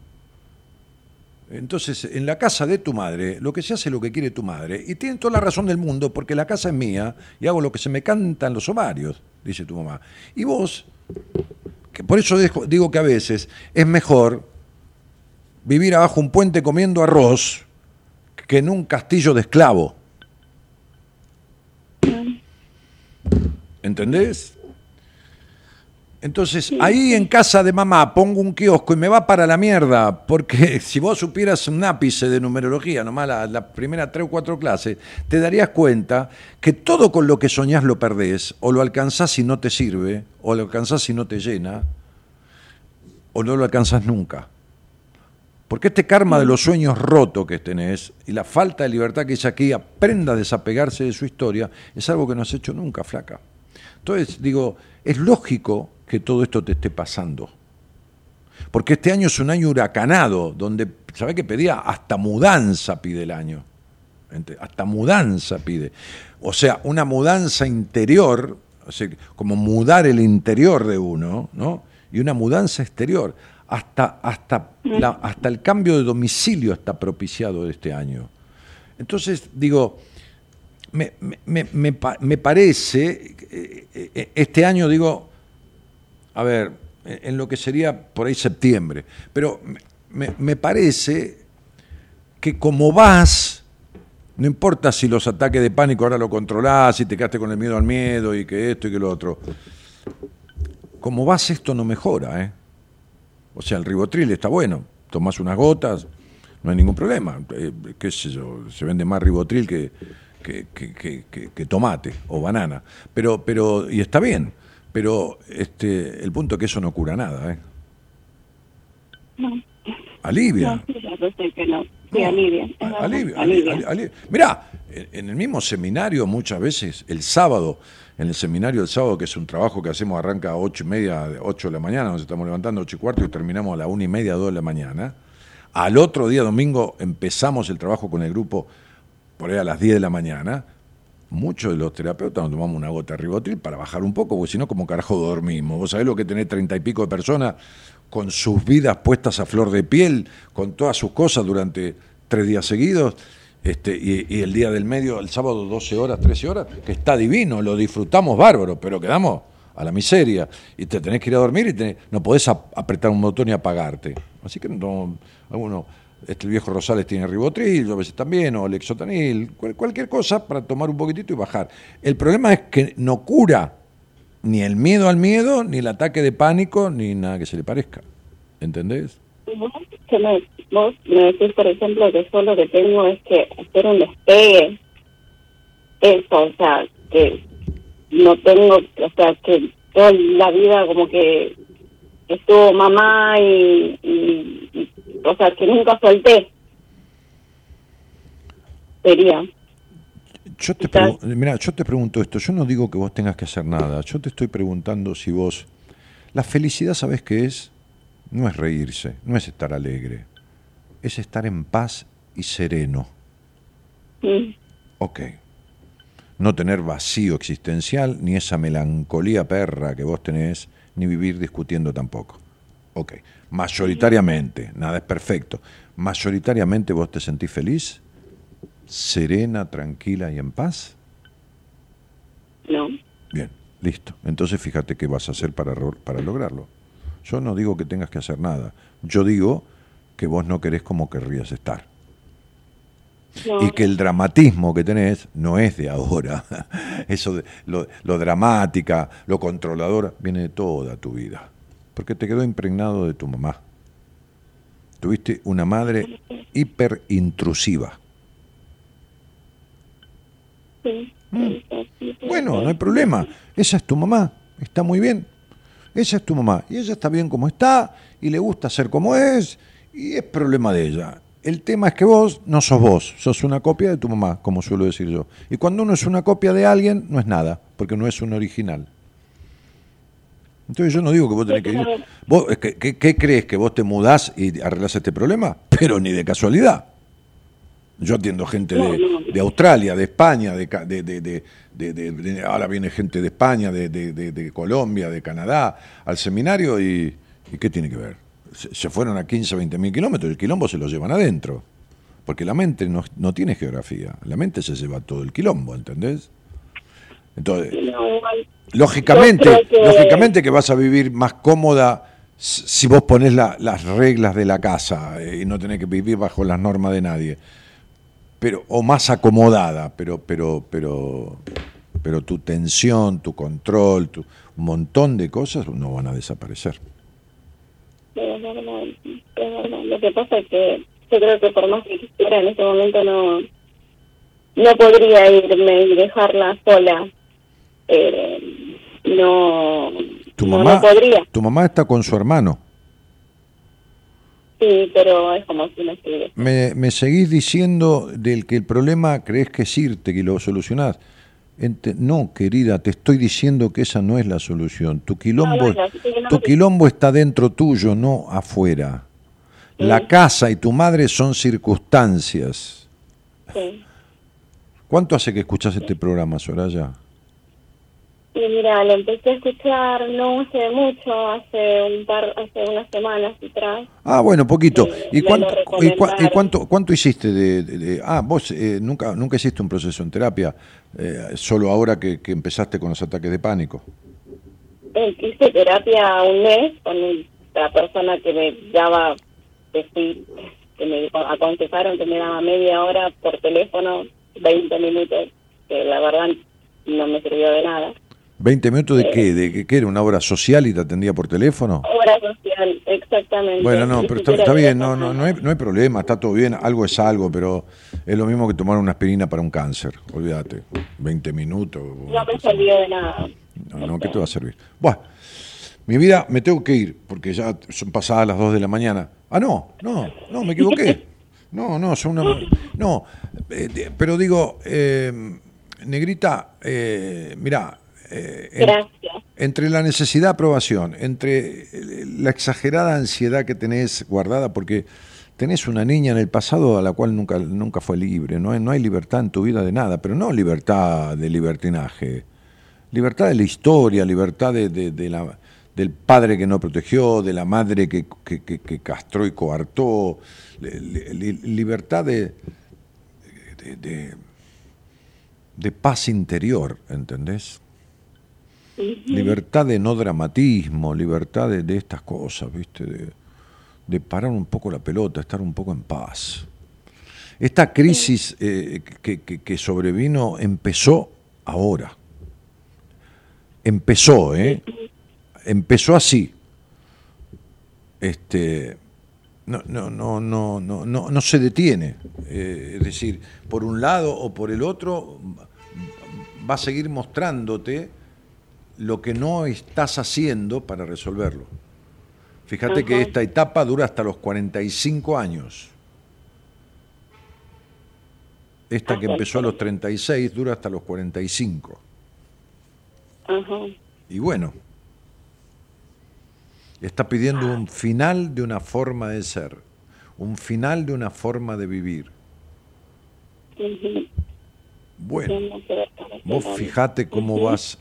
Entonces, en la casa de tu madre, lo que se hace es lo que quiere tu madre. Y tienen toda la razón del mundo, porque la casa es mía y hago lo que se me cantan los ovarios, dice tu mamá. Y vos, que por eso digo que a veces es mejor vivir abajo un puente comiendo arroz que en un castillo de esclavo. ¿Entendés? Entonces, ahí en casa de mamá pongo un kiosco y me va para la mierda, porque si vos supieras un ápice de numerología, nomás la, la primera tres o cuatro clases, te darías cuenta que todo con lo que soñás lo perdés, o lo alcanzás y no te sirve, o lo alcanzás y no te llena, o no lo alcanzás nunca. Porque este karma de los sueños rotos que tenés y la falta de libertad que ella aquí aprenda a desapegarse de su historia es algo que no has hecho nunca, flaca. Entonces, digo, es lógico que todo esto te esté pasando. Porque este año es un año huracanado, donde, ¿sabés qué pedía? Hasta mudanza pide el año. Hasta mudanza pide. O sea, una mudanza interior, o sea, como mudar el interior de uno, ¿no? Y una mudanza exterior. Hasta, hasta, la- hasta el cambio de domicilio está propiciado este año. Entonces, digo, me, me- me- me pa- me parece, eh, eh, este año digo, a ver, en lo que sería por ahí septiembre, pero me- parece que como vas, no importa si los ataques de pánico ahora lo controlás, si te quedaste con el miedo al miedo y que esto y que lo otro, como vas esto no mejora, ¿eh? O sea, el ribotril está bueno, tomás unas gotas, no hay ningún problema. Eh, qué sé yo, se vende más ribotril que- que- que- que tomate o banana. Pero, pero, y está bien, pero este, el punto es que eso no cura nada, ¿eh? No, Alivia. no, sí, yo sé que no. Sí, alivia. Alivia, alivia. alivia, alivia. Mirá, en el mismo seminario muchas veces, el sábado, en el seminario del sábado, que es un trabajo que hacemos, arranca a ocho y media, ocho de la mañana, nos estamos levantando a ocho y cuarto y terminamos a la una y media, dos de la mañana. Al otro día, domingo, empezamos el trabajo con el grupo por ahí a las 10 de la mañana. Muchos de los terapeutas nos tomamos una gota de ribotril para bajar un poco, porque si no, como carajo dormimos. Vos sabés lo que tenés treinta y pico de personas con sus vidas puestas a flor de piel, con todas sus cosas durante tres días seguidos, este, y, el día del medio, el sábado 12 horas, 13 horas, que está divino, lo disfrutamos bárbaro, pero quedamos a la miseria y te tenés que ir a dormir y no podés ap- apretar un botón y apagarte. Así que no, este, el viejo Rosales tiene ribotril, a veces también, o lexotanil, cual- cualquier cosa para tomar un poquitito y bajar. El problema es que no cura ni el miedo al miedo, ni el ataque de pánico, ni nada que se le parezca. ¿Entendés? Vos, me, vos me decís, por ejemplo, que yo lo que tengo es que hacer un despegue. Eso, o sea, que no tengo, o sea, que toda la vida como que estuvo mamá y, y- y- o sea, que nunca solté. Sería. Yo te, mirá, yo te pregunto esto, yo no digo que vos tengas que hacer nada, yo te estoy preguntando si vos... La felicidad, ¿sabés qué es? No es reírse, no es estar alegre, es estar en paz y sereno. Mm, Ok. No tener vacío existencial, ni esa melancolía perra que vos tenés, ni vivir discutiendo tampoco. Ok. Mayoritariamente, nada es perfecto. Mayoritariamente vos te sentís feliz, serena, tranquila y en paz. No. Bien, listo. Entonces fíjate qué vas a hacer para, para lograrlo. Yo no digo que tengas que hacer nada. Yo digo que vos no querés como querrías estar. No. Y que el dramatismo que tenés no es de ahora. Eso de lo, lo dramática, lo controladora, viene de toda tu vida. Porque te quedó impregnado de tu mamá. Tuviste una madre hiper intrusiva. Sí. Bueno, no hay problema. Esa es tu mamá. Está muy bien. Esa es tu mamá. Y ella está bien como está. Y le gusta ser como es. Y es problema de ella. El tema es que vos no sos vos. Sos una copia de tu mamá, como suelo decir yo. Y cuando uno es una copia de alguien, no es nada. Porque no es un original. Entonces yo no digo que vos tenés que ir. ¿Vos, ¿qué, qué, qué crees? ¿Que vos te mudás y arreglás este problema? Pero ni de casualidad. Yo atiendo gente de, de Australia, de España, de, de- ahora viene gente de España, de, Colombia, de Canadá, al seminario y, ¿y qué tiene que ver? Se, fueron a 15, 20 mil kilómetros, el quilombo se lo llevan adentro. Porque la mente no, no tiene geografía, la mente se lleva todo el quilombo, ¿entendés? Entonces, No. Lógicamente, que- lógicamente que vas a vivir más cómoda si vos pones la- las reglas de la casa eh, y no tenés que vivir bajo las normas de nadie. Pero, o más acomodada, pero, pero, pero, pero tu tensión, tu control, tu, un montón de cosas no van a desaparecer. Sí, es verdad, es verdad. Lo que pasa es que yo creo que por más que quisiera en este momento no no podría irme y dejarla sola. Eh, no, Tu no, mamá, no podría. tu mamá está con su hermano. Sí, pero es como si no estuviera. Me, me seguís diciendo del que el problema crees que es irte, que lo solucionás. Ente- no, querida, te estoy diciendo que esa no es la solución. Tu quilombo, No, no, tu quilombo está dentro tuyo, no afuera. La casa y tu madre son circunstancias. Sí. ¿Cuánto hace que escuchas este programa, Soraya? Y mira, lo empecé a escuchar no hace mucho, hace un par, hace unas semanas atrás. Ah, bueno, poquito. ¿Y, cuánto, y, cua- y cuánto, cuánto hiciste de, de- de- Ah, vos eh, nunca, nunca hiciste un proceso en terapia, eh, solo ahora que, que empezaste con los ataques de pánico. Eh, hice terapia un mes con la persona que me daba, que, que me aconsejaron que me daba media hora por teléfono, 20 minutos, que la verdad no me sirvió de nada. ¿20 minutos de qué? ¿De qué, qué era? ¿Una obra social y te atendía por teléfono? Obra social, exactamente. Bueno, no, pero está, bien, no, no, no, hay, no hay problema, está todo bien, algo es algo, pero es lo mismo que tomar una aspirina para un cáncer, olvídate, 20 minutos. No me sirvió de nada. No, no, ¿qué te va a servir? Bueno, mi vida, me tengo que ir, porque ya son pasadas las 2 de la mañana. Ah, no, no, no, me equivoqué. No, no, son una... No, eh, pero digo, eh, Negrita, eh, mirá, eh, en- Gracias. entre la necesidad de aprobación, entre eh, la exagerada ansiedad que tenés guardada, porque tenés una niña en el pasado a la cual nunca, nunca fue libre, no hay, no hay libertad en tu vida de nada, pero no libertad de libertinaje, libertad de la historia, libertad de, de- de la, del padre que no protegió, de la madre que, que- que- que castró y coartó, li- li- libertad de, de- de paz interior, ¿entendés? Libertad de no dramatismo, libertad de, de estas cosas, ¿viste? De, de parar un poco la pelota, estar un poco en paz. Esta crisis eh, que, que- que sobrevino empezó ahora. Empezó, ¿eh? Empezó así. Este, no, no, no, no, no, no, no se detiene. Eh, es decir, por un lado o por el otro va a seguir mostrándote lo que no estás haciendo para resolverlo. Fíjate que esta etapa dura hasta los 45 años. Esta que empezó a los 36 dura hasta los 45. Ajá. Y bueno, está pidiendo un final de una forma de ser, un final de una forma de vivir. Bueno, vos fijate cómo vas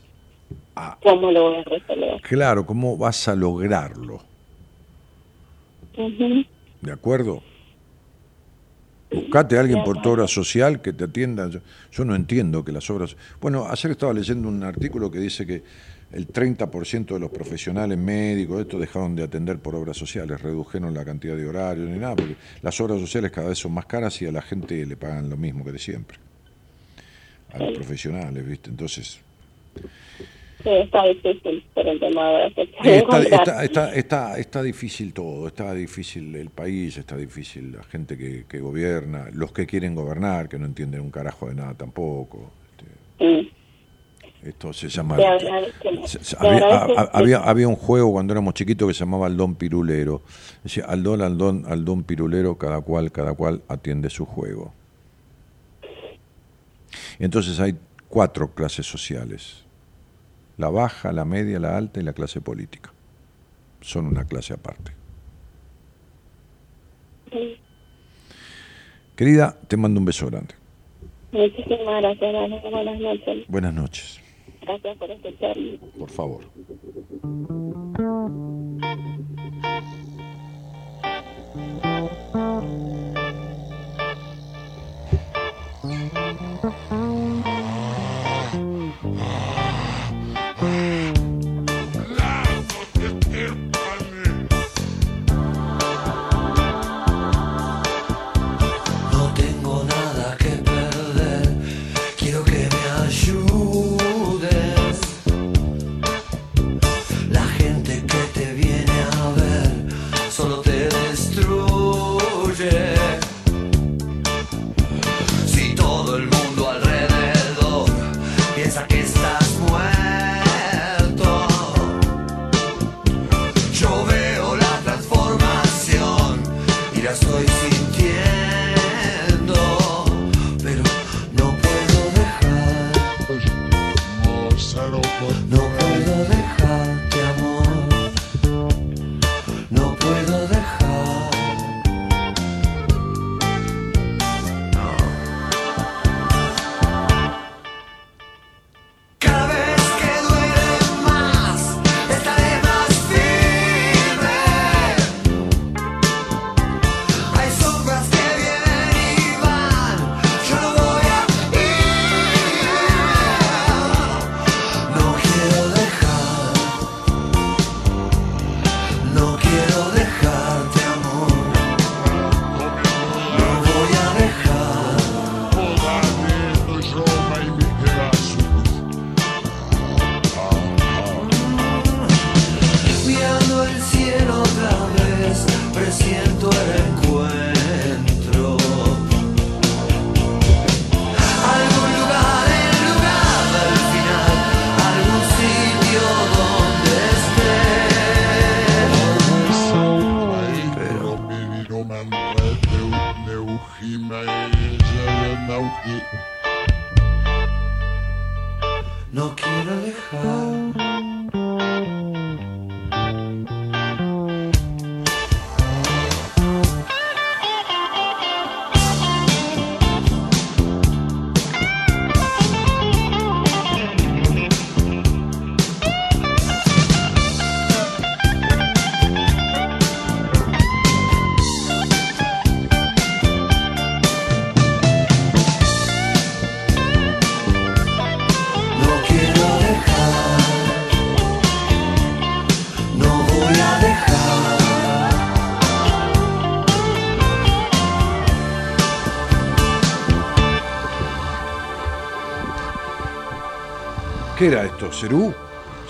a, ¿Cómo lo voy a resolver? claro, cómo vas a lograrlo. ¿de acuerdo? Buscate a alguien por tu obra social que te atienda. Yo, yo no entiendo que las obras... Bueno, ayer estaba leyendo un artículo que dice que el 30% de los profesionales médicos, esto dejaron de atender por obras sociales, redujeron la cantidad de horarios ni nada, porque las obras sociales cada vez son más caras y a la gente le pagan lo mismo que de siempre. A los profesionales, ¿viste? Entonces, Sí, está difícil por el tema de está, encontrar. está, está, está, está difícil todo, está difícil el país, está difícil la gente que, que gobierna, los que quieren gobernar, que no entienden un carajo de nada tampoco. Mm. Esto se llama... Se- se- había, había, había un juego cuando éramos chiquitos que se llamaba Aldón Pirulero. Decía, Aldón, Aldón, Aldón Pirulero, cada cual, cada cual atiende su juego. Entonces hay cuatro clases sociales. La baja, la media, la alta y la clase política. Son una clase aparte. Sí. Querida, te mando un beso grande. Muchísimas gracias, Dani. Buenas noches. Buenas noches, Gracias por escucharme. por favor. No Bye.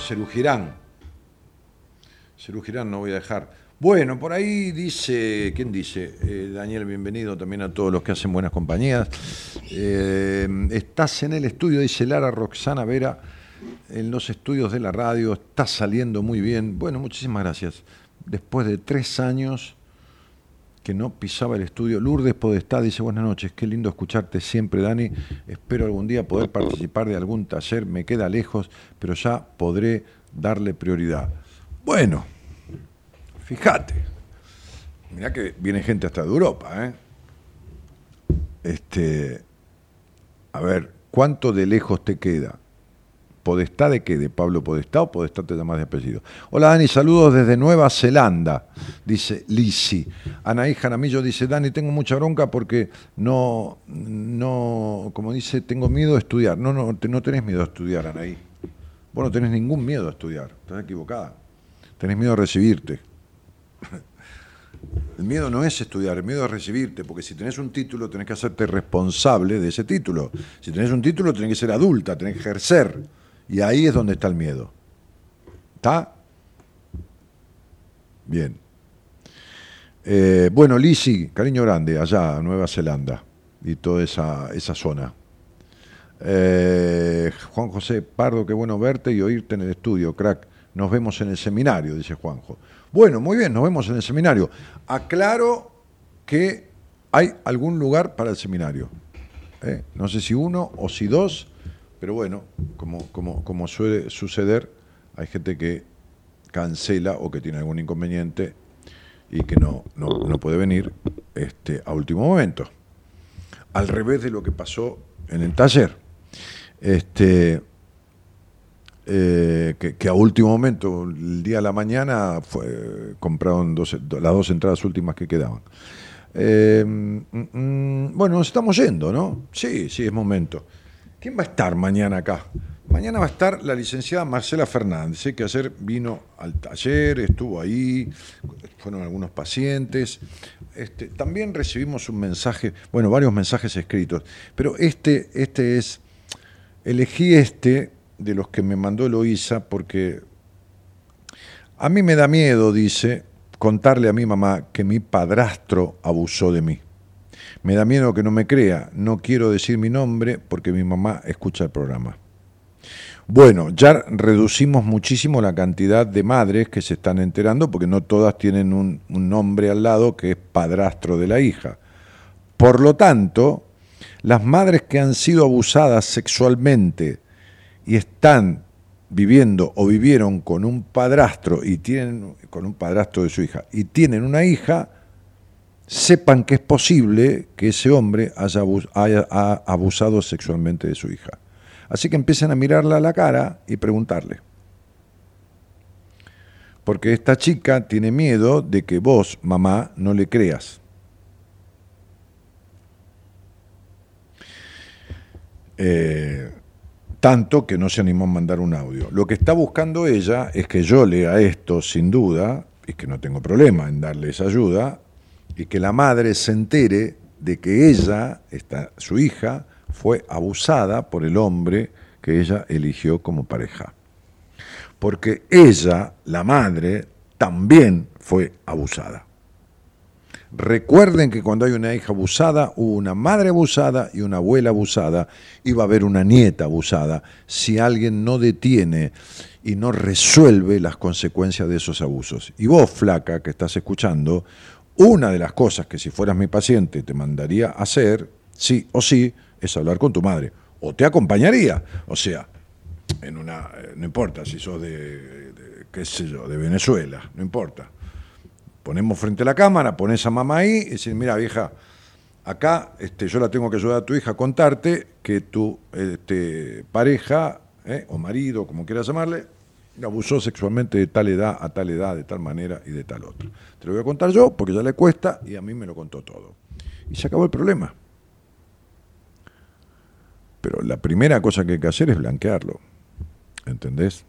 Cerú Girán. No voy a dejar. Bueno, por ahí dice, ¿quién dice? Eh, Daniel, bienvenido también a todos los que hacen buenas compañías. Eh, estás en el estudio, dice Lara Roxana Vera, en los estudios de la radio, está saliendo muy bien. Bueno, muchísimas gracias. Después de tres años que no pisaba el estudio. Lourdes Podestá dice, buenas noches, qué lindo escucharte siempre, Dani. Espero algún día poder participar de algún taller, me queda lejos, pero ya podré darle prioridad. Bueno, fíjate, mirá que viene gente hasta de Europa, ¿eh? Este, a ver, ¿cuánto de lejos te queda? ¿Podestá de qué? ¿De Pablo Podestá o Podestá te llamas de apellido? Hola Dani, saludos desde Nueva Zelanda, dice Lisi. Anaí Jaramillo dice, Dani, tengo mucha bronca porque no, no, como dice, tengo miedo de estudiar. No, no, no tenés miedo de estudiar, Anaí. Vos no tenés ningún miedo a estudiar, estás equivocada. Tenés miedo a recibirte. El miedo no es estudiar, el miedo es recibirte, porque si tenés un título tenés que hacerte responsable de ese título. Si tenés un título tenés que ser adulta, tenés que ejercer. Y ahí es donde está el miedo. ¿Está? Bien. Eh, bueno, Lisi, cariño grande, allá, Nueva Zelanda, y toda esa, esa zona. Eh, Juan José Pardo, qué bueno verte y oírte en el estudio, crack. Nos vemos en el seminario, dice Juanjo. Bueno, muy bien, nos vemos en el seminario. Aclaro que hay algún lugar para el seminario. ¿eh? No sé si uno o si dos, pero bueno, como, como, como suele suceder, hay gente que cancela o que tiene algún inconveniente y que no, no, no puede venir este, a último momento. Al revés de lo que pasó en el taller. Este, eh, que, a último momento, el día de la mañana, compraron las dos entradas últimas que quedaban. Eh, mm, mm, bueno, nos estamos yendo, ¿no? Sí, sí, es momento. ¿Quién va a estar mañana acá? Mañana va a estar la licenciada Marcela Fernández, ¿eh? que ayer vino al taller, estuvo ahí, fueron algunos pacientes. Este, también recibimos un mensaje, bueno, varios mensajes escritos, pero este, este es, elegí este de los que me mandó Eloísa porque a mí me da miedo, dice, contarle a mi mamá que mi padrastro abusó de mí. Me da miedo que no me crea, no quiero decir mi nombre porque mi mamá escucha el programa. Bueno, ya reducimos muchísimo la cantidad de madres que se están enterando porque no todas tienen un, nombre al lado que es padrastro de la hija. Por lo tanto, las madres que han sido abusadas sexualmente y están viviendo o vivieron con un padrastro y tienen con un padrastro de su hija y tienen una hija, sepan que es posible que ese hombre haya, abusado sexualmente de su hija. Así que empiecen a mirarla a la cara y preguntarle. Porque esta chica tiene miedo de que vos, mamá, no le creas. Eh, tanto que no se animó a mandar un audio. Lo que está buscando ella es que yo lea esto sin duda, y que no tengo problema en darle esa ayuda, y que la madre se entere de que ella, su hija, fue abusada por el hombre que ella eligió como pareja. Porque ella, la madre, también fue abusada. Recuerden que cuando hay una hija abusada, hubo una madre abusada y una abuela abusada, y va a haber una nieta abusada si alguien no detiene y no resuelve las consecuencias de esos abusos. Y vos, flaca, que estás escuchando, una de las cosas que si fueras mi paciente te mandaría a hacer, sí o sí, es hablar con tu madre. O te acompañaría. O sea, en una, no importa si sos de, de qué sé yo, de Venezuela, no importa ponemos frente a la cámara, pones a mamá ahí y decís, mira vieja, acá este, yo la tengo que ayudar a tu hija a contarte que tu este, pareja eh, o marido, como quieras llamarle, abusó sexualmente de tal edad, a tal edad, de tal manera y de tal otra. Te lo voy a contar yo porque ya le cuesta y a mí me lo contó todo. Y se acabó el problema. Pero la primera cosa que hay que hacer es blanquearlo. ¿Entendés?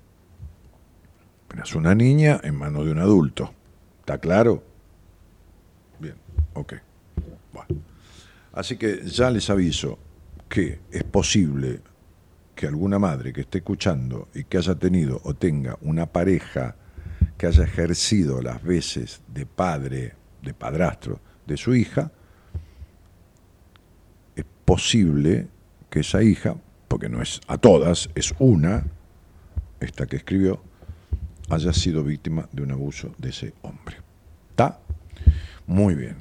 Es una niña en manos de un adulto. ¿Está claro? Bien, ok. Bueno. Así que ya les aviso que es posible que alguna madre que esté escuchando y que haya tenido o tenga una pareja que haya ejercido las veces de padre, de padrastro de su hija, es posible que esa hija, porque no es a todas, es una, esta que escribió, haya sido víctima de un abuso de ese hombre. ¿Está? Muy bien.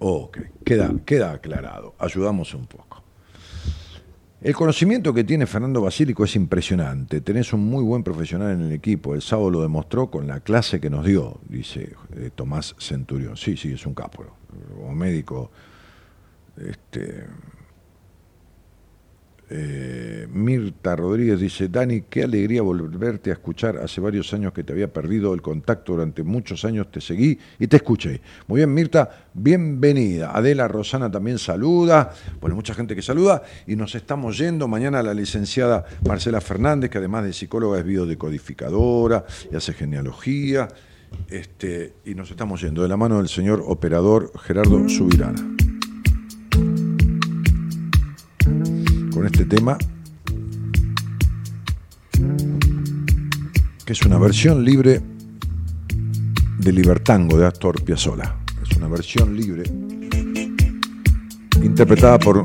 Ok, queda, queda aclarado. Ayudamos un poco. El conocimiento que tiene Fernando Basílico es impresionante. Tenés un muy buen profesional en el equipo. El sábado lo demostró con la clase que nos dio, dice eh, Tomás Centurión. Sí, sí, es un capo. Como médico, este, Eh, Mirta Rodríguez dice, Dani, qué alegría volverte a escuchar. Hace varios años que te había perdido el contacto, durante muchos años te seguí y te escuché. Muy bien, Mirta, bienvenida. Adela Rosana también saluda. Bueno, mucha gente que saluda y nos estamos yendo. Mañana la licenciada Marcela Fernández, que además de psicóloga es biodecodificadora y hace genealogía. Este, y nos estamos yendo de la mano del señor operador Gerardo Subirana. Este tema, que es una versión libre de Libertango de Astor Piazzolla. Es una versión libre interpretada por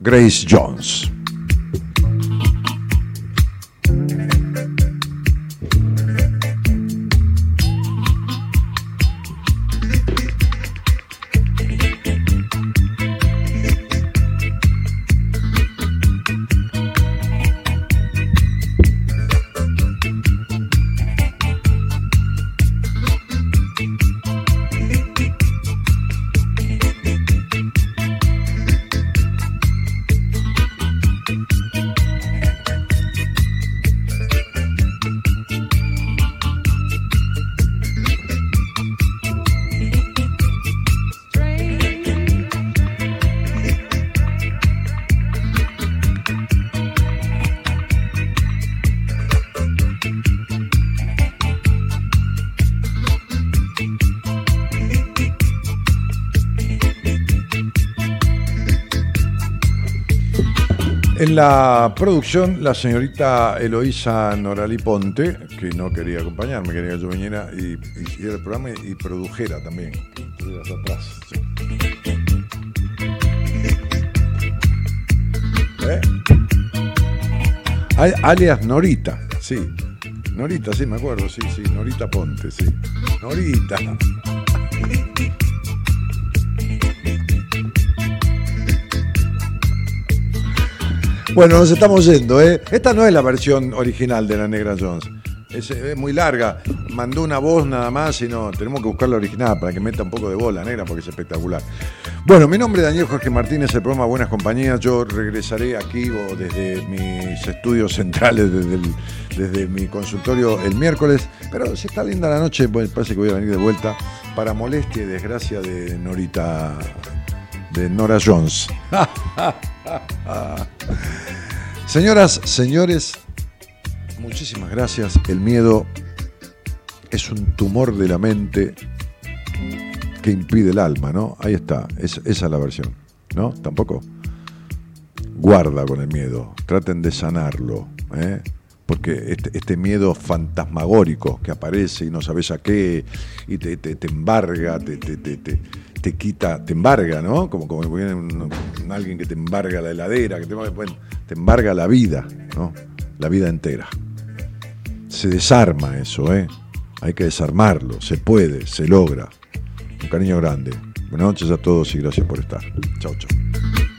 Grace Jones. La producción, la señorita Eloísa Norali Ponte, que no quería acompañarme, quería que yo viniera y hiciera el programa y, produjera también. ¿Eh? Al- Alias Norita, sí. Norita, sí, me acuerdo, sí, sí. Norita Ponte, sí. Norita. Bueno, nos estamos yendo, ¿eh? Esta no es la versión original de la Negra Jones. Es, eh, muy larga. Mandó una voz nada más y no. Tenemos que buscar la original para que meta un poco de bola negra porque es espectacular. Bueno, mi nombre es Daniel Jorge Martínez, el programa Buenas Compañías. Yo regresaré aquí o desde mis estudios centrales, desde, el- desde mi consultorio el miércoles. Pero si está linda la noche, pues parece que voy a venir de vuelta para molestia y desgracia de Norita, de Nora Jones. Señoras, señores, muchísimas gracias. El miedo es un tumor de la mente que impide el alma, ¿no? Ahí está, es- esa es la versión, ¿no? Tampoco. Guarda con el miedo, traten de sanarlo, ¿eh? Porque este, este miedo fantasmagórico que aparece y no sabes a qué, y te, embarga, te- te- quita, te embarga, ¿no? Como, como viene alguien que te embarga la heladera, que te, te embarga la vida, ¿no? La vida entera. Se desarma eso, ¿eh? Hay que desarmarlo, se puede, se logra. Un cariño grande. Buenas noches a todos y gracias por estar. Chau, chau.